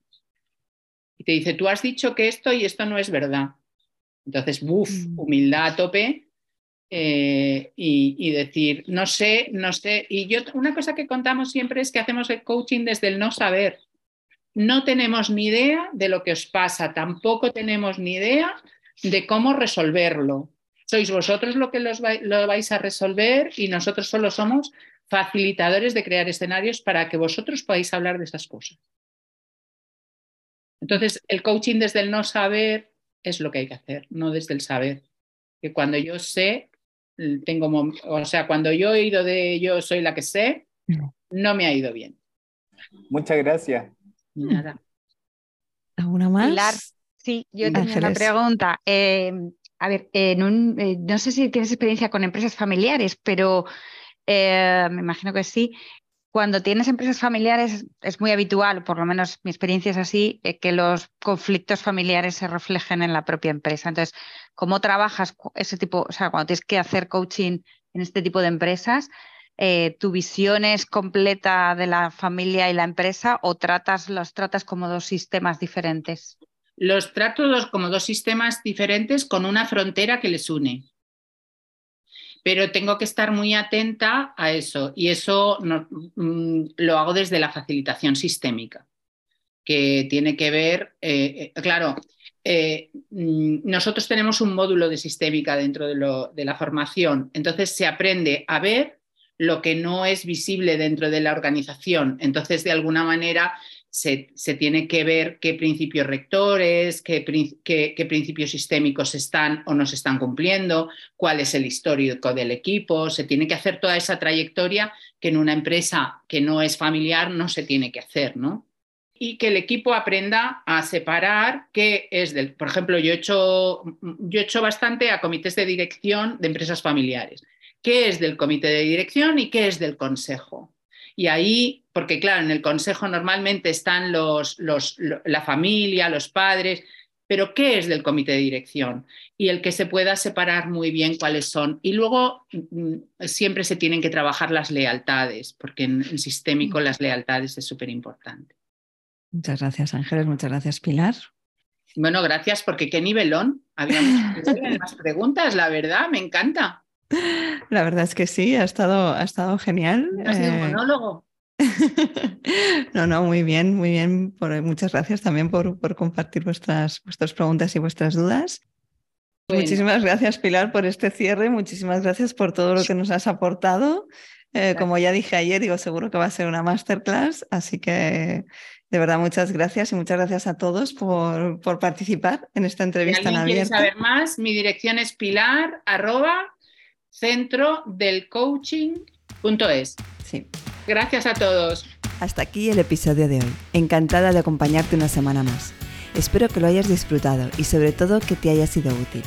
Y te dice, tú has dicho que esto y esto no es verdad. Entonces, ¡buf! Mm. Humildad a tope eh, y, y, decir, no sé, no sé. Y yo, una cosa que contamos siempre es que hacemos el coaching desde el no saber no tenemos ni idea de lo que os pasa, tampoco tenemos ni idea de cómo resolverlo. Sois vosotros lo que lo vais a resolver y nosotros solo somos facilitadores de crear escenarios para que vosotros podáis hablar de esas cosas. Entonces, el coaching desde el no saber es lo que hay que hacer, no desde el saber. Que cuando yo sé, tengo, o sea, cuando yo he ido de yo soy la que sé, no me ha ido bien. Muchas gracias. Nada. ¿Alguna más? sí, yo tengo una pregunta. Eh, a ver, eh, no sé si tienes experiencia con empresas familiares, pero eh, me imagino que sí. Cuando tienes empresas familiares es muy habitual, por lo menos mi experiencia es así, que los conflictos familiares se reflejen en la propia empresa. Entonces, ¿cómo trabajas ese tipo, o sea, cuando tienes que hacer coaching en este tipo de empresas? Eh, tu visión es completa de la familia y la empresa o tratas, los tratas como dos sistemas diferentes? Los trato como dos sistemas diferentes con una frontera que les une. Pero tengo que estar muy atenta a eso y eso mm, lo hago desde la facilitación sistémica, que tiene que ver, eh, eh, claro, mm, nosotros tenemos un módulo de sistémica dentro de, de la formación, entonces se aprende a ver lo que no es visible dentro de la organización. Entonces, de alguna manera, se, tiene que ver qué principios rectores, qué, qué, principios sistémicos están o no se están cumpliendo, cuál es el histórico del equipo. Se tiene que hacer toda esa trayectoria que en una empresa que no es familiar no se tiene que hacer, ¿no? y que el equipo aprenda a separar qué es del. Por ejemplo, yo he hecho, yo he hecho bastante a comités de dirección de empresas familiares qué es del comité de dirección y qué es del consejo. Y ahí, porque claro, en el consejo normalmente están los, la familia, los padres, pero ¿qué es del comité de dirección? Y el que se pueda separar muy bien cuáles son. Y luego mm, siempre se tienen que trabajar las lealtades, porque en, en sistémico las lealtades es súper importante. Muchas gracias, Ángeles. Muchas gracias, Pilar. Bueno, gracias, porque qué nivelón. Había más preguntas, la verdad, me encanta. La verdad es que sí, ha estado, ha estado genial. Ha sido un eh, monólogo. no, no, muy bien, muy bien. muchas gracias también por, compartir vuestras, vuestras preguntas y vuestras dudas. Muchísimas gracias, Pilar, por este cierre. Muchísimas gracias por todo lo que nos has aportado. Eh, como ya dije ayer, digo, seguro que va a ser una masterclass, así que de verdad muchas gracias y muchas gracias a todos por, por participar en esta entrevista si alguien quiere saber más, mi dirección es pilar del coaching.es. Sí. Gracias a todos. Hasta aquí el episodio de hoy. Encantada de acompañarte una semana más. Espero que lo hayas disfrutado y sobre todo que te haya sido útil.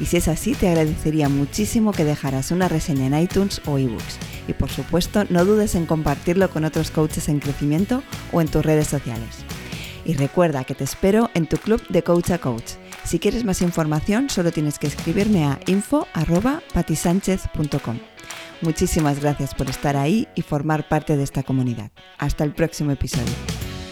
Y si es así, te agradecería muchísimo que dejaras una reseña en iTunes o ebooks. Y por supuesto, no dudes en compartirlo con otros coaches en crecimiento o en tus redes sociales. Y recuerda que te espero en tu club de Coach a Coach si quieres más información, solo tienes que escribirme a info.patisánchez.com. Muchísimas gracias por estar ahí y formar parte de esta comunidad. Hasta el próximo episodio.